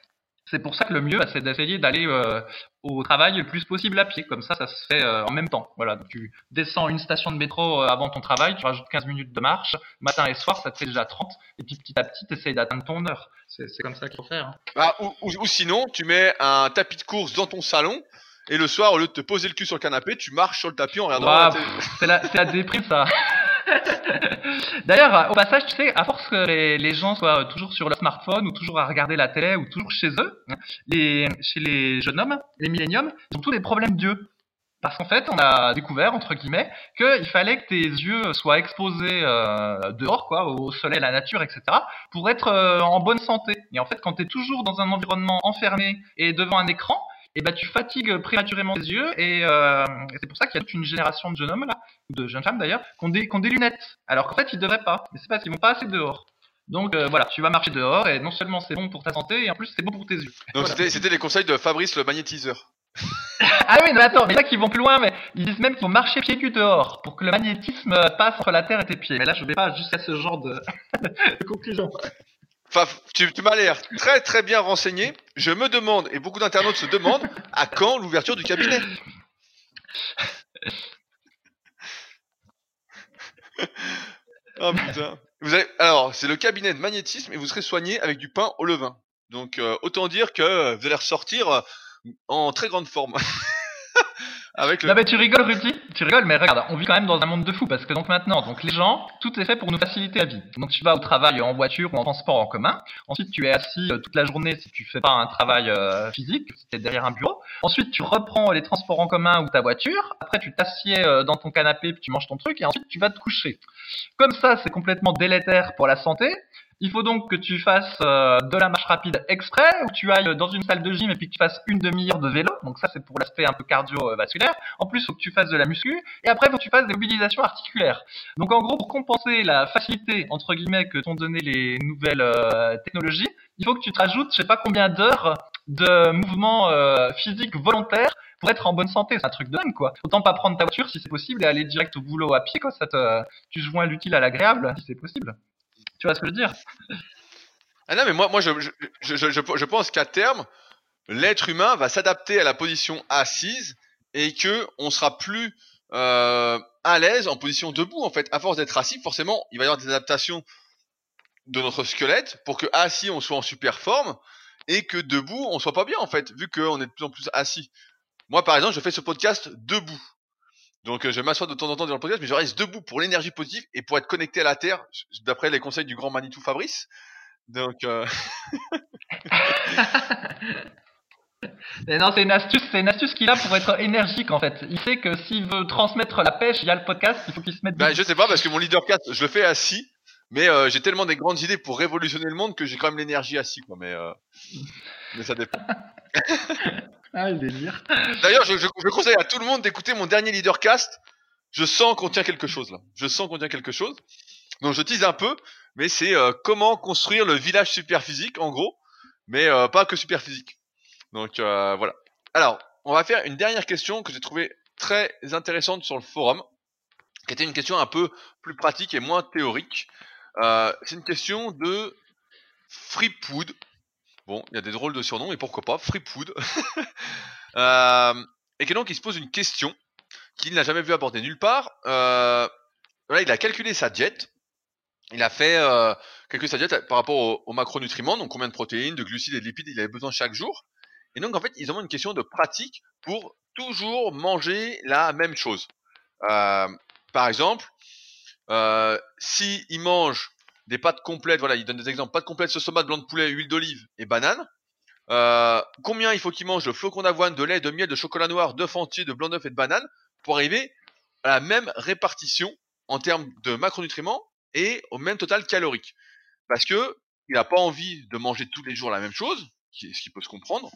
C'est pour ça que le mieux, bah, c'est d'essayer d'aller euh, au travail le plus possible à pied. Comme ça, ça se fait euh, en même temps. Voilà, tu descends une station de métro euh, avant ton travail, tu rajoutes 15 minutes de marche, matin et soir, ça te fait déjà 30. Et puis petit à petit, tu essayes d'atteindre ton heure. C'est comme ça qu'il faut faire. Hein. Ah, ou, sinon, tu mets un tapis de course dans ton salon. Et le soir, au lieu de te poser le cul sur le canapé, tu marches sur le tapis en regardant la télé. C'est la, la déprime, ça. D'ailleurs, au passage, tu sais, à force que les, gens soient toujours sur leur smartphone ou toujours à regarder la télé ou toujours chez eux, les, chez les jeunes hommes, les milléniums, ils ont tous des problèmes d'yeux. Parce qu'en fait, on a découvert, entre guillemets, qu'il fallait que tes yeux soient exposés euh, dehors, quoi, au soleil, à la nature, etc., pour être euh, en bonne santé. Et en fait, quand tu es toujours dans un environnement enfermé et devant un écran, et ben tu fatigues prématurément les yeux et, euh, c'est pour ça qu'il y a toute une génération de jeunes hommes là, ou de jeunes femmes d'ailleurs, qui ont des, qui ont des lunettes, alors qu'en fait ils devraient pas, mais c'est parce qu'ils vont pas assez dehors. Donc euh, voilà, tu vas marcher dehors et non seulement c'est bon pour ta santé et en plus c'est bon pour tes yeux. Donc c'était les conseils de Fabrice le magnétiseur. ah oui, mais attends, mais là qu'ils vont plus loin, mais ils disent même qu'il faut marcher pieds nus dehors pour que le magnétisme passe entre la terre et tes pieds. Mais là je vais pas jusqu'à ce genre de, de conclusion. Enfin, tu, m'as l'air très très bien renseigné. Je me demande, et beaucoup d'internautes se demandent, à quand l'ouverture du cabinet? Oh putain. Alors, c'est le cabinet de magnétisme et vous serez soigné avec du pain au levain. Donc, euh, autant dire que vous allez ressortir euh, en très grande forme. Avec le... Non mais tu rigoles Rudy, tu rigoles mais regarde, on vit quand même dans un monde de fou parce que donc maintenant, donc les gens, tout est fait pour nous faciliter la vie. Donc tu vas au travail en voiture ou en transport en commun. Ensuite tu es assis euh, toute la journée si tu fais pas un travail euh, physique, si tu es derrière un bureau. Ensuite tu reprends les transports en commun ou ta voiture. Après tu t'assieds euh, dans ton canapé puis tu manges ton truc et ensuite tu vas te coucher. Comme ça c'est complètement délétère pour la santé. Il faut donc que tu fasses euh, de la marche rapide exprès, ou tu ailles dans une salle de gym et puis que tu fasses une demi-heure de vélo. Donc ça, c'est pour l'aspect un peu cardiovasculaire. En plus, il faut que tu fasses de la muscu. Et après, il faut que tu fasses des mobilisations articulaires. Donc en gros, pour compenser la facilité, entre guillemets, que t'ont donné les nouvelles euh, technologies, il faut que tu te rajoutes, je sais pas combien d'heures de mouvements euh, physiques volontaires pour être en bonne santé. C'est un truc de dingue, quoi. Autant pas prendre ta voiture si c'est possible et aller direct au boulot à pied, quoi. Ça te, tu joins l'utile à l'agréable si c'est possible. Tu vois ce que je veux dire? Ah non, mais moi, moi je, je, je, je pense qu'à terme, l'être humain va s'adapter à la position assise et que on sera plus euh, à l'aise en position debout. En fait, à force d'être assis, forcément, il va y avoir des adaptations de notre squelette pour que assis on soit en super forme et que debout on soit pas bien en fait, vu qu'on est de plus en plus assis. Moi, par exemple, je fais ce podcast debout. Donc euh, je m'assois de temps en temps dans le podcast, mais je reste debout pour l'énergie positive et pour être connecté à la Terre, d'après les conseils du grand Manitou Fabrice. Donc euh... Mais non, c'est une astuce, c'est une astuce qu'il a pour être énergique en fait. Il sait que s'il veut transmettre la pêche via le podcast, il faut qu'il se mette. Bah, je sais pas parce que mon leader 4, je le fais assis, mais euh, j'ai tellement des grandes idées pour révolutionner le monde que j'ai quand même l'énergie assis quoi. Mais euh, mais ça dépend. ah le délire. D'ailleurs, je, conseille à tout le monde d'écouter mon dernier leader cast. Je sens qu'on tient quelque chose là. Je sens qu'on tient quelque chose. Donc je tease un peu, mais c'est euh, comment construire le village super physique en gros, mais euh, pas que super physique. Donc euh, voilà. Alors, on va faire une dernière question que j'ai trouvée très intéressante sur le forum, qui était une question un peu plus pratique et moins théorique. C'est une question de Freepood. Bon, il y a des drôles de surnoms, et pourquoi pas, Freepood. euh, et donc il se pose une question qu'il n'a jamais vu aborder nulle part. Euh, il a calculé sa diète. Il a fait euh, calculer sa diète par rapport aux, macronutriments, donc combien de protéines, de glucides et de lipides il avait besoin chaque jour. Et donc, en fait, ils ont une question de pratique pour toujours manger la même chose. Euh, par exemple, euh, si ils mangent des pâtes complètes, voilà, ils donnent des exemples, pâtes complètes, sauce tomate, blanc de poulet, huile d'olive et banane. Euh, combien il faut qu'ils mangent de flocons d'avoine, de lait, de miel, de chocolat noir, d'œufs entiers, de blanc d'œuf et de banane pour arriver à la même répartition en termes de macronutriments et au même total calorique? Parce que il n'a pas envie de manger tous les jours la même chose, ce qui peut se comprendre.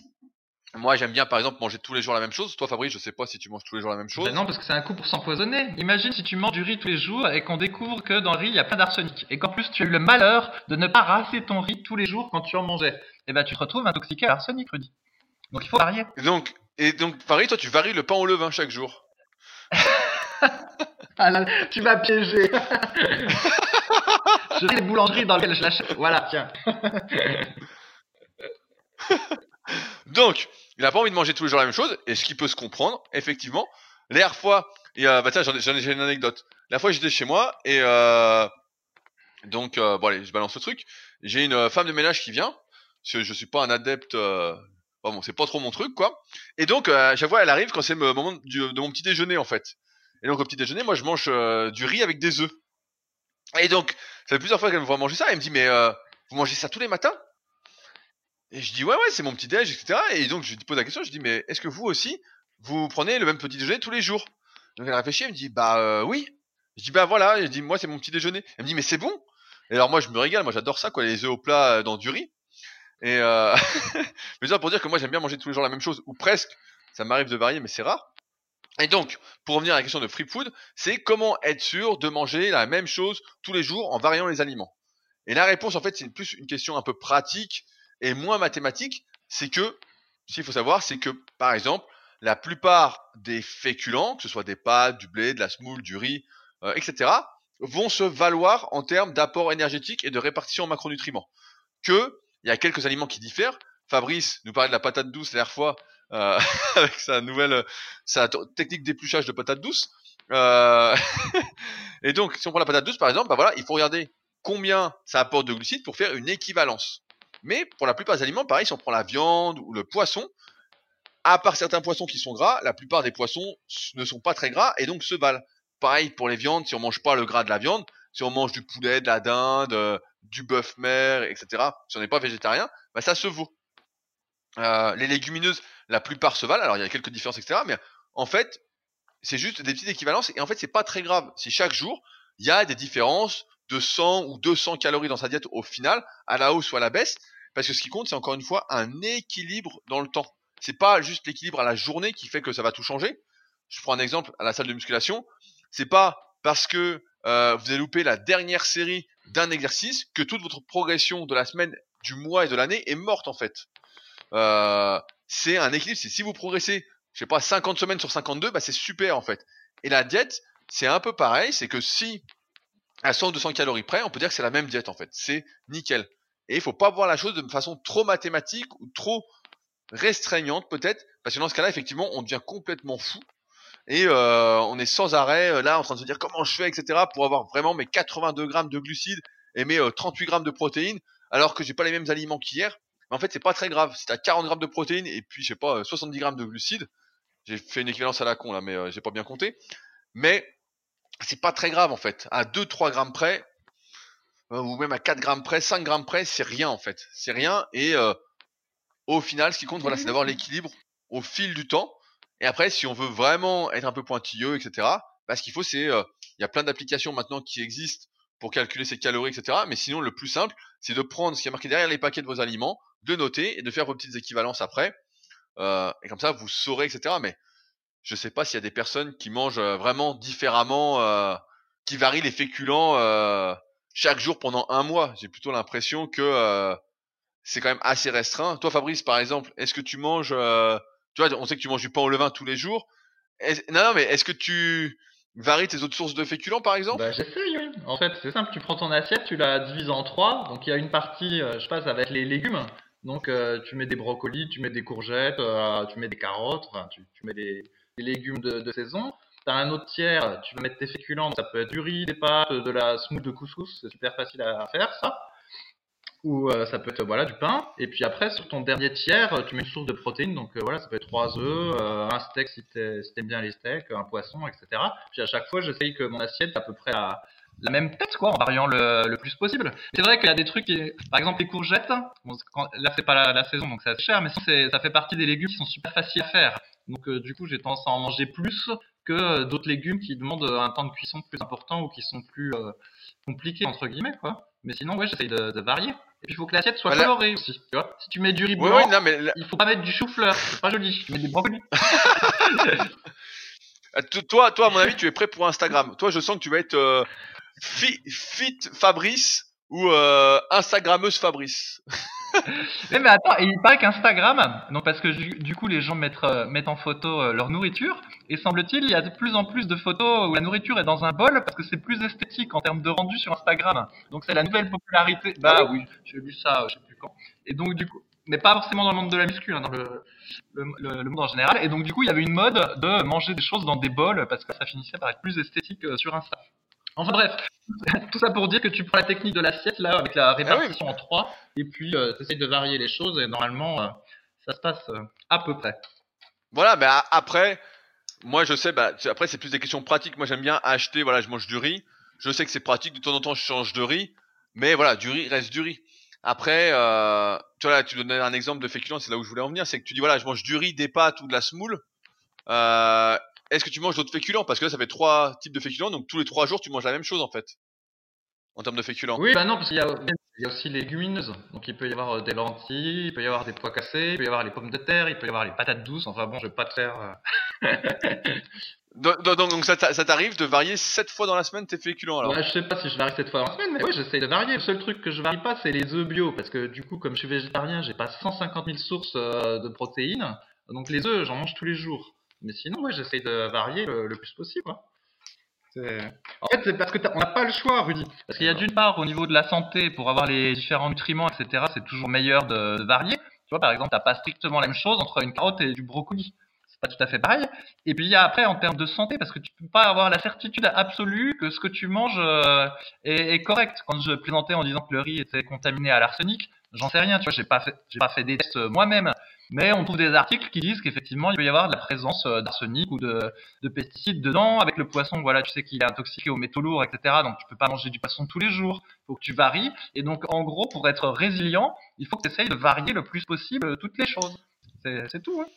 Moi, j'aime bien, par exemple, manger tous les jours la même chose. Toi, Fabrice, je sais pas si tu manges tous les jours la même chose. Ben non, parce que c'est un coup pour s'empoisonner. Imagine si tu manges du riz tous les jours et qu'on découvre que dans le riz, il y a plein d'arsenic. Et qu'en plus, tu as eu le malheur de ne pas raser ton riz tous les jours quand tu en mangeais. Et ben, tu te retrouves intoxiqué à l'arsenic, Rudy. Donc, il faut varier. Et donc, et donc, Fabrice, toi, tu varies le pain au levain chaque jour. ah là, tu m'as piégé. je les boulangeries dans lesquelles je l'achète. Voilà, tiens. Donc, il n'a pas envie de manger tous les jours la même chose, et ce qui peut se comprendre, effectivement. La fois, et euh, bah j'en une anecdote. La fois, j'étais chez moi, et euh, donc, euh, bon allez, je balance le truc. J'ai une euh, femme de ménage qui vient, parce que je suis pas un adepte, euh, bon, c'est pas trop mon truc, quoi. Et donc, euh, chaque fois, elle arrive quand c'est le moment de mon petit déjeuner, en fait. Et donc, au petit déjeuner, moi, je mange du riz avec des œufs. Et donc, ça fait plusieurs fois qu'elle me voit manger ça, elle me dit, mais vous mangez ça tous les matins? Et je dis ouais ouais c'est mon petit déj etc. Et donc je lui pose la question, je dis mais est-ce que vous aussi vous prenez le même petit déjeuner tous les jours? Donc elle réfléchit, elle me dit bah euh, oui. Je dis bah voilà, je dis moi c'est mon petit déjeuner. Elle me dit mais c'est bon? Et alors moi je me régale, moi j'adore ça quoi, les œufs au plat euh, dans du riz. Et euh... mais ça pour dire que moi j'aime bien manger tous les jours la même chose ou presque. Ça m'arrive de varier mais c'est rare. Et donc pour revenir à la question de free food, c'est comment être sûr de manger la même chose tous les jours en variant les aliments? Et la réponse en fait c'est plus une question un peu pratique et moins mathématique, c'est que, qu'il faut savoir, c'est que, par exemple, la plupart des féculents, que ce soit des pâtes, du blé, de la semoule, du riz, euh, etc., vont se valoir en termes d'apport énergétique et de répartition en macronutriments. Que, il y a quelques aliments qui diffèrent. Fabrice nous parlait de la patate douce la dernière fois, euh, avec sa nouvelle, technique d'épluchage de patate douce. Euh, et donc, si on prend la patate douce, par exemple, bah voilà, il faut regarder combien ça apporte de glucides pour faire une équivalence. Mais pour la plupart des aliments, pareil, si on prend la viande ou le poisson, à part certains poissons qui sont gras, la plupart des poissons ne sont pas très gras et donc se valent. Pareil pour les viandes, si on mange pas le gras de la viande, si on mange du poulet, de la dinde, euh, du bœuf mer, etc., si on n'est pas végétarien, bah ça se vaut. Euh, les légumineuses, la plupart se valent, alors il y a quelques différences, etc., mais en fait, c'est juste des petites équivalences et en fait, c'est pas très grave. Si chaque jour, il y a des différences de 100 ou 200 calories dans sa diète au final, à la hausse ou à la baisse, parce que ce qui compte, c'est encore une fois un équilibre dans le temps. C'est pas juste l'équilibre à la journée qui fait que ça va tout changer. Je prends un exemple à la salle de musculation. C'est pas parce que euh, vous avez loupé la dernière série d'un exercice que toute votre progression de la semaine, du mois et de l'année est morte en fait. Euh, c'est un équilibre. C'est si vous progressez, je sais pas, 50 semaines sur 52, bah c'est super en fait. Et la diète, c'est un peu pareil. C'est que si à 100 ou 200 calories près, on peut dire que c'est la même diète en fait. C'est nickel. Et il faut pas voir la chose de façon trop mathématique ou trop restreignante peut-être, parce que dans ce cas-là, effectivement, on devient complètement fou et euh, on est sans arrêt euh, là en train de se dire comment je fais, etc. pour avoir vraiment mes 82 grammes de glucides et mes euh, 38 grammes de protéines, alors que j'ai pas les mêmes aliments qu'hier. Mais en fait, c'est pas très grave. Si t'as 40 grammes de protéines et puis je sais pas euh, 70 grammes de glucides, j'ai fait une équivalence à la con là, mais euh, j'ai pas bien compté. Mais c'est pas très grave en fait. À 2-3 grammes près, euh, ou même à 4 grammes près, 5 grammes près, c'est rien en fait. C'est rien et euh, au final, ce qui compte, voilà, c'est d'avoir l'équilibre au fil du temps. Et après, si on veut vraiment être un peu pointilleux, etc., bah, ce qu'il faut, c'est, euh, il y a plein d'applications maintenant qui existent pour calculer ses calories, etc. Mais sinon, le plus simple, c'est de prendre ce qui est marqué derrière les paquets de vos aliments, de noter et de faire vos petites équivalences après. Euh, et comme ça, vous saurez, etc. Mais je sais pas s'il y a des personnes qui mangent euh, vraiment différemment, euh, qui varient les féculents euh, chaque jour pendant un mois. J'ai plutôt l'impression que c'est quand même assez restreint. Toi, Fabrice, par exemple, est-ce que tu manges, tu vois, on sait que tu manges du pain au levain tous les jours. Non, non, mais est-ce que tu varies tes autres sources de féculents, par exemple? Bah, j'essaye, oui. En fait, c'est simple, tu prends ton assiette, tu la divises en trois. Donc, il y a une partie, je sais pas, ça va être les légumes. Donc, tu mets des brocolis, tu mets des courgettes, tu mets des carottes, tu mets des, des légumes de, saison. T'as un autre tiers, tu vas mettre tes féculents, ça peut être du riz, des pâtes, de la semoule de couscous, c'est super facile à faire, ça. Ou euh, ça peut être voilà du pain. Et puis après, sur ton dernier tiers, tu mets une source de protéines. Donc euh, voilà, ça peut être trois œufs, euh, un steak si t'aimes bien les steaks, un poisson, etc. Puis à chaque fois, j'essaye que mon assiette est à peu près la même tête, quoi, en variant le, plus possible. C'est vrai qu'il y a des trucs, par exemple les courgettes. là, c'est pas la, saison, donc c'est cher, mais ça fait partie des légumes qui sont super faciles à faire. Donc euh, du coup, j'ai tendance à en manger plus que euh, d'autres légumes qui demandent euh, un temps de cuisson plus important ou qui sont plus compliqués entre guillemets, quoi. Mais sinon, ouais, j'essaye de, de varier. Et puis il faut que l'assiette soit Voilà. colorée aussi. Tu vois si tu mets du riz Oui, blanc, oui, non, mais là- il faut pas mettre du chou-fleur, c'est pas joli. Tu mets des brocolis. toi, toi, à mon avis, tu es prêt pour Instagram. Toi, je sens que tu vas être euh, fi- fit Fabrice ou euh, Instagrammeuse Fabrice. Mais, mais attends, et il paraît qu'Instagram, donc parce que du, coup les gens mettent, euh, mettent en photo euh, leur nourriture, et semble-t-il, il y a de plus en plus de photos où la nourriture est dans un bol parce que c'est plus esthétique en termes de rendu sur Instagram. Donc c'est la nouvelle popularité. Bah oui, j'ai lu ça, euh, je sais plus quand. Et donc du coup, mais pas forcément dans le monde de la muscu, hein, dans le, le, le- le monde en général. Et donc du coup, il y avait une mode de manger des choses dans des bols parce que ça finissait par être plus esthétique euh, sur Insta. Enfin bref, tout ça pour dire que tu prends la technique de l'assiette là avec la répartition en trois et puis tu essayes de varier les choses et normalement euh, ça se passe euh, à peu près. Voilà, mais après, moi je sais, bah, après c'est plus des questions pratiques. Moi j'aime bien acheter, voilà, je mange du riz. Je sais que c'est pratique, de temps en temps je change de riz, mais voilà, du riz reste du riz. Après, euh, tu vois, là, tu donnais un exemple de féculent, c'est là où je voulais en venir, c'est que tu dis voilà, je mange du riz, des pâtes ou de la semoule. Euh, Est-ce que tu manges d'autres féculents? Parce que là, ça fait trois types de féculents, donc tous les trois jours tu manges la même chose en fait, en termes de féculents. Oui, bah non, parce qu'il y a, il y a aussi les légumineuses. Donc il peut y avoir euh, des lentilles, il peut y avoir des pois cassés, il peut y avoir les pommes de terre, il peut y avoir les patates douces. Enfin bon, je vais pas te faire. euh, Donc, donc, donc, ça t'a- ça t'arrive de varier sept fois dans la semaine tes féculents alors? Ouais, je sais pas si je varie cette fois en semaine, mais oui, j'essaye de varier. Le seul truc que je varie pas, c'est les œufs bio, parce que du coup, comme je suis végétarien, j'ai pas 150 000 sources euh, de protéines. Donc les œufs, j'en mange tous les jours. Mais sinon, ouais, j'essaye de varier le, le plus possible. hein. En fait, c'est parce que on n'a pas le choix, Rudy. Parce qu'il y a d'une part, au niveau de la santé, pour avoir les différents nutriments, etc., c'est toujours meilleur de, de varier. Tu vois, par exemple, t'as pas strictement la même chose entre une carotte et du brocoli. C'est pas tout à fait pareil. Et puis il y a après en termes de santé, parce que tu peux pas avoir la certitude absolue que ce que tu manges euh, est, est correct. Quand je plaisantais en disant que le riz était contaminé à l'arsenic, j'en sais rien. Tu vois, j'ai pas fait, j'ai pas fait des tests euh, moi-même, mais on trouve des articles qui disent qu'effectivement il peut y avoir de la présence euh, d'arsenic ou de, de pesticides dedans. Avec le poisson, voilà, tu sais qu'il est intoxiqué aux métaux lourds, etc. Donc tu peux pas manger du poisson tous les jours. Faut que tu varies. Et donc en gros, pour être résilient, il faut que tu essayes de varier le plus possible toutes les choses. C'est tout. Hein.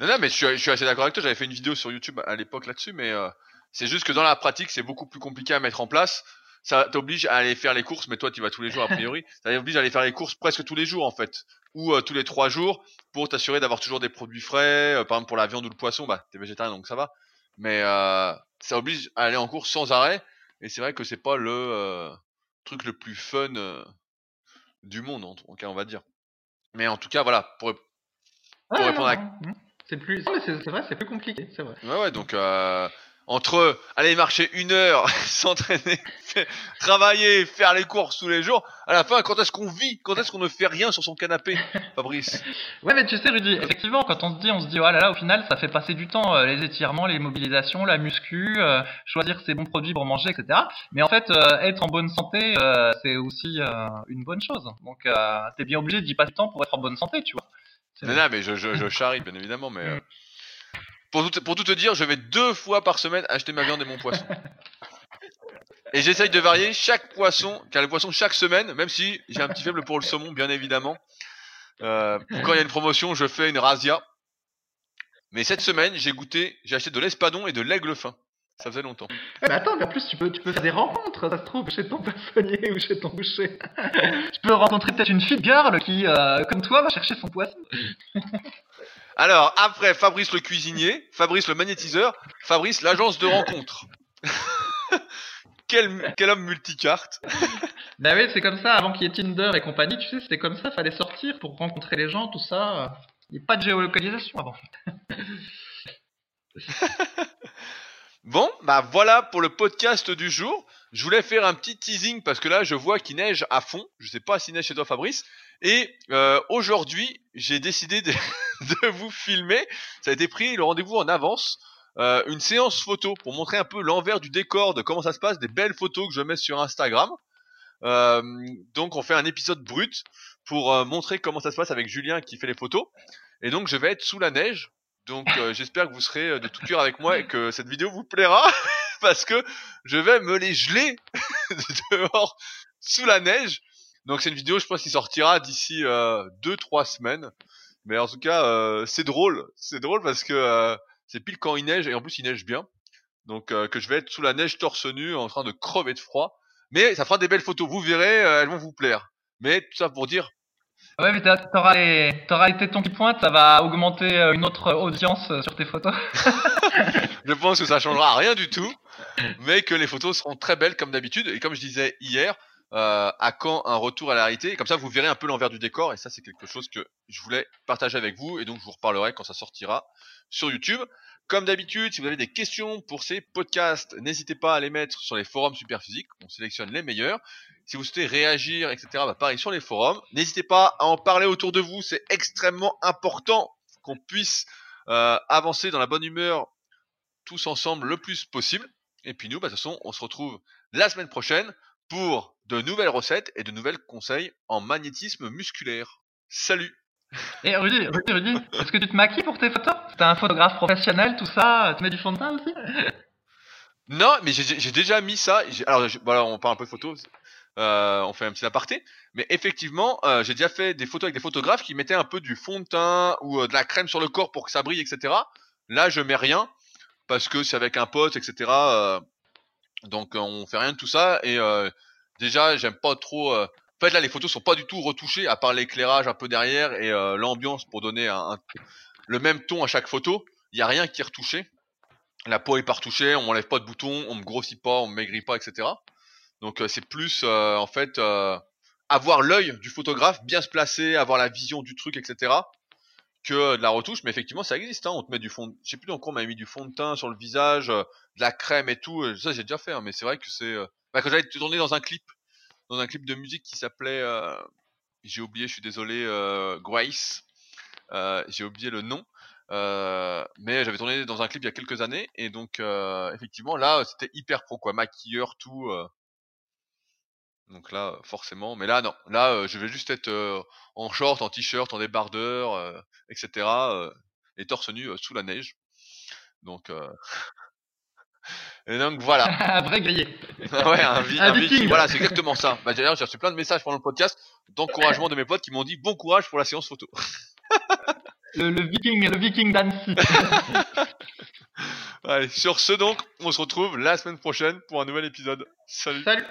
Non, non, mais je suis, je suis assez d'accord avec toi. J'avais fait une vidéo sur YouTube à l'époque là-dessus, mais euh, c'est juste que dans la pratique, c'est beaucoup plus compliqué à mettre en place. Ça t'oblige à aller faire les courses, mais toi, tu vas tous les jours a priori. Ça t'oblige à aller faire les courses presque tous les jours en fait, ou euh, tous les trois jours, pour t'assurer d'avoir toujours des produits frais. Euh, par exemple, pour la viande ou le poisson, bah t'es végétarien donc ça va. Mais euh, ça oblige à aller en course sans arrêt. Et c'est vrai que c'est pas le truc le plus fun du monde, en tout cas, on va dire. Mais en tout cas, voilà, pour répondre à- non, C'est plus, c'est vrai, c'est plus compliqué, c'est vrai. Ouais, ouais, donc entre aller marcher une heure, s'entraîner, travailler, faire les courses tous les jours, à la fin, quand est-ce qu'on vit? Quand est-ce qu'on ne fait rien sur son canapé, Fabrice? Ouais, mais tu sais, Rudy, effectivement, quand on se dit, on se dit, oh là là, au final, ça fait passer du temps, euh, les étirements, les mobilisations, la muscu, euh, choisir ses bons produits pour manger, etc. Mais en fait, euh, être en bonne santé, c'est aussi une bonne chose. Donc, t'es bien obligé d'y passer du temps pour être en bonne santé, tu vois. Non, non, mais je, je, je charrie, bien évidemment, mais... pour, tout, pour tout te dire, je vais deux fois par semaine acheter ma viande et mon poisson. Et j'essaye de varier chaque poisson, car le poisson chaque semaine, même si j'ai un petit faible pour le saumon, bien évidemment. Euh, quand il y a une promotion, je fais une razzia. Mais cette semaine, j'ai goûté, j'ai acheté de l'espadon et de l'aigle fin. Ça faisait longtemps. Eh ben attends, mais en plus, tu peux, tu peux faire des rencontres, ça se trouve, chez ton poissonnier ou chez ton boucher. tu peux rencontrer peut-être une fille girl qui, euh, comme toi, va chercher son poisson. Alors, après Fabrice le cuisinier, Fabrice le magnétiseur, Fabrice l'agence de rencontre. quel, quel homme multicarte. Bah oui, c'est comme ça, avant qu'il y ait Tinder et compagnie, tu sais, c'était comme ça, fallait sortir pour rencontrer les gens, tout ça. Il n'y a pas de géolocalisation avant. Bon, bah voilà pour le podcast du jour. Je voulais faire un petit teasing parce que là, je vois qu'il neige à fond. Je sais pas s'il neige chez toi, Fabrice. Et euh, aujourd'hui, j'ai décidé de, de vous filmer. Ça a été pris le rendez-vous en avance. Euh, une séance photo pour montrer un peu l'envers du décor de comment ça se passe, des belles photos que je mets sur Instagram. Euh, donc on fait un épisode brut pour montrer comment ça se passe avec Julien qui fait les photos. Et donc je vais être sous la neige. Donc euh, j'espère que vous serez de tout cœur avec moi et que cette vidéo vous plaira parce que je vais me les geler dehors sous la neige. Donc c'est une vidéo, je pense, qui sortira d'ici 2-3 semaines. Mais en tout cas, c'est drôle. C'est drôle parce que c'est pile quand il neige et en plus il neige bien. Donc que je vais être sous la neige torse nu en train de crever de froid. Mais ça fera des belles photos. Vous verrez, elles vont vous plaire. Mais tout ça pour dire Ouais, mais t'auras, t'auras été ton qui pointe, ça va augmenter euh, une autre audience euh, sur tes photos. je pense que ça changera rien du tout, mais que les photos seront très belles comme d'habitude. Et comme je disais hier, euh, à quand un retour à la réalité Comme ça, vous verrez un peu l'envers du décor. Et ça, c'est quelque chose que je voulais partager avec vous. Et donc, je vous reparlerai quand ça sortira sur YouTube. Comme d'habitude, si vous avez des questions pour ces podcasts, n'hésitez pas à les mettre sur les forums Superphysique. On sélectionne les meilleurs. Si vous souhaitez réagir, etc., bah pareil sur les forums. N'hésitez pas à en parler autour de vous. C'est extrêmement important qu'on puisse euh, avancer dans la bonne humeur tous ensemble le plus possible. Et puis nous, bah, de toute façon, on se retrouve la semaine prochaine pour de nouvelles recettes et de nouvelles conseils en magnétisme musculaire. Salut Et Rudy, Rudy, Rudy, est-ce que tu te maquilles pour tes photos? T'es un photographe professionnel, tout ça Tu mets du fond de teint aussi? Non, mais j'ai déjà mis ça. Alors, voilà, on parle un peu de photos. Euh, on fait un petit aparté. Mais effectivement, euh, j'ai déjà fait des photos avec des photographes qui mettaient un peu du fond de teint ou euh, de la crème sur le corps pour que ça brille, etc. Là, je mets rien parce que c'est avec un pote, etc. donc, on fait rien de tout ça. Et déjà, j'aime pas trop. En fait, là, les photos sont pas du tout retouchées, à part l'éclairage un peu derrière et l'ambiance pour donner le même ton à chaque photo. Il y a rien qui est retouché. La peau est pas retouchée, on m'enlève pas de boutons, on me grossit pas, on me maigrit pas, etc. Donc euh, c'est plus euh, en fait euh, avoir l'œil du photographe, bien se placer, avoir la vision du truc, etc. Que de la retouche, mais effectivement ça existe. Hein, on te met du fond, je sais plus dans quoi on m'a mis du fond de teint sur le visage, de la crème et tout. Ça j'ai déjà fait, hein, mais c'est vrai que c'est. Bah, quand j'avais tourné dans un clip, dans un clip de musique qui s'appelait, j'ai oublié, je suis désolé, Grace. j'ai oublié le nom. mais j'avais tourné dans un clip il y a quelques années et donc effectivement là c'était hyper pro quoi maquilleur tout donc là, forcément, mais là non, là euh, je vais juste être euh, en short, en t-shirt, en débardeur, euh, etc. et torse nu sous la neige. Donc et donc voilà. un vrai grillé. ouais, un, viking. Voilà, c'est exactement ça. Bah, d'ailleurs, j'ai reçu plein de messages pendant le podcast d'encouragement de mes potes qui m'ont dit bon courage pour la séance photo. le, le, viking, le viking d'Annecy. Allez, sur ce donc, on se retrouve la semaine prochaine pour un nouvel épisode. Salut. Salut.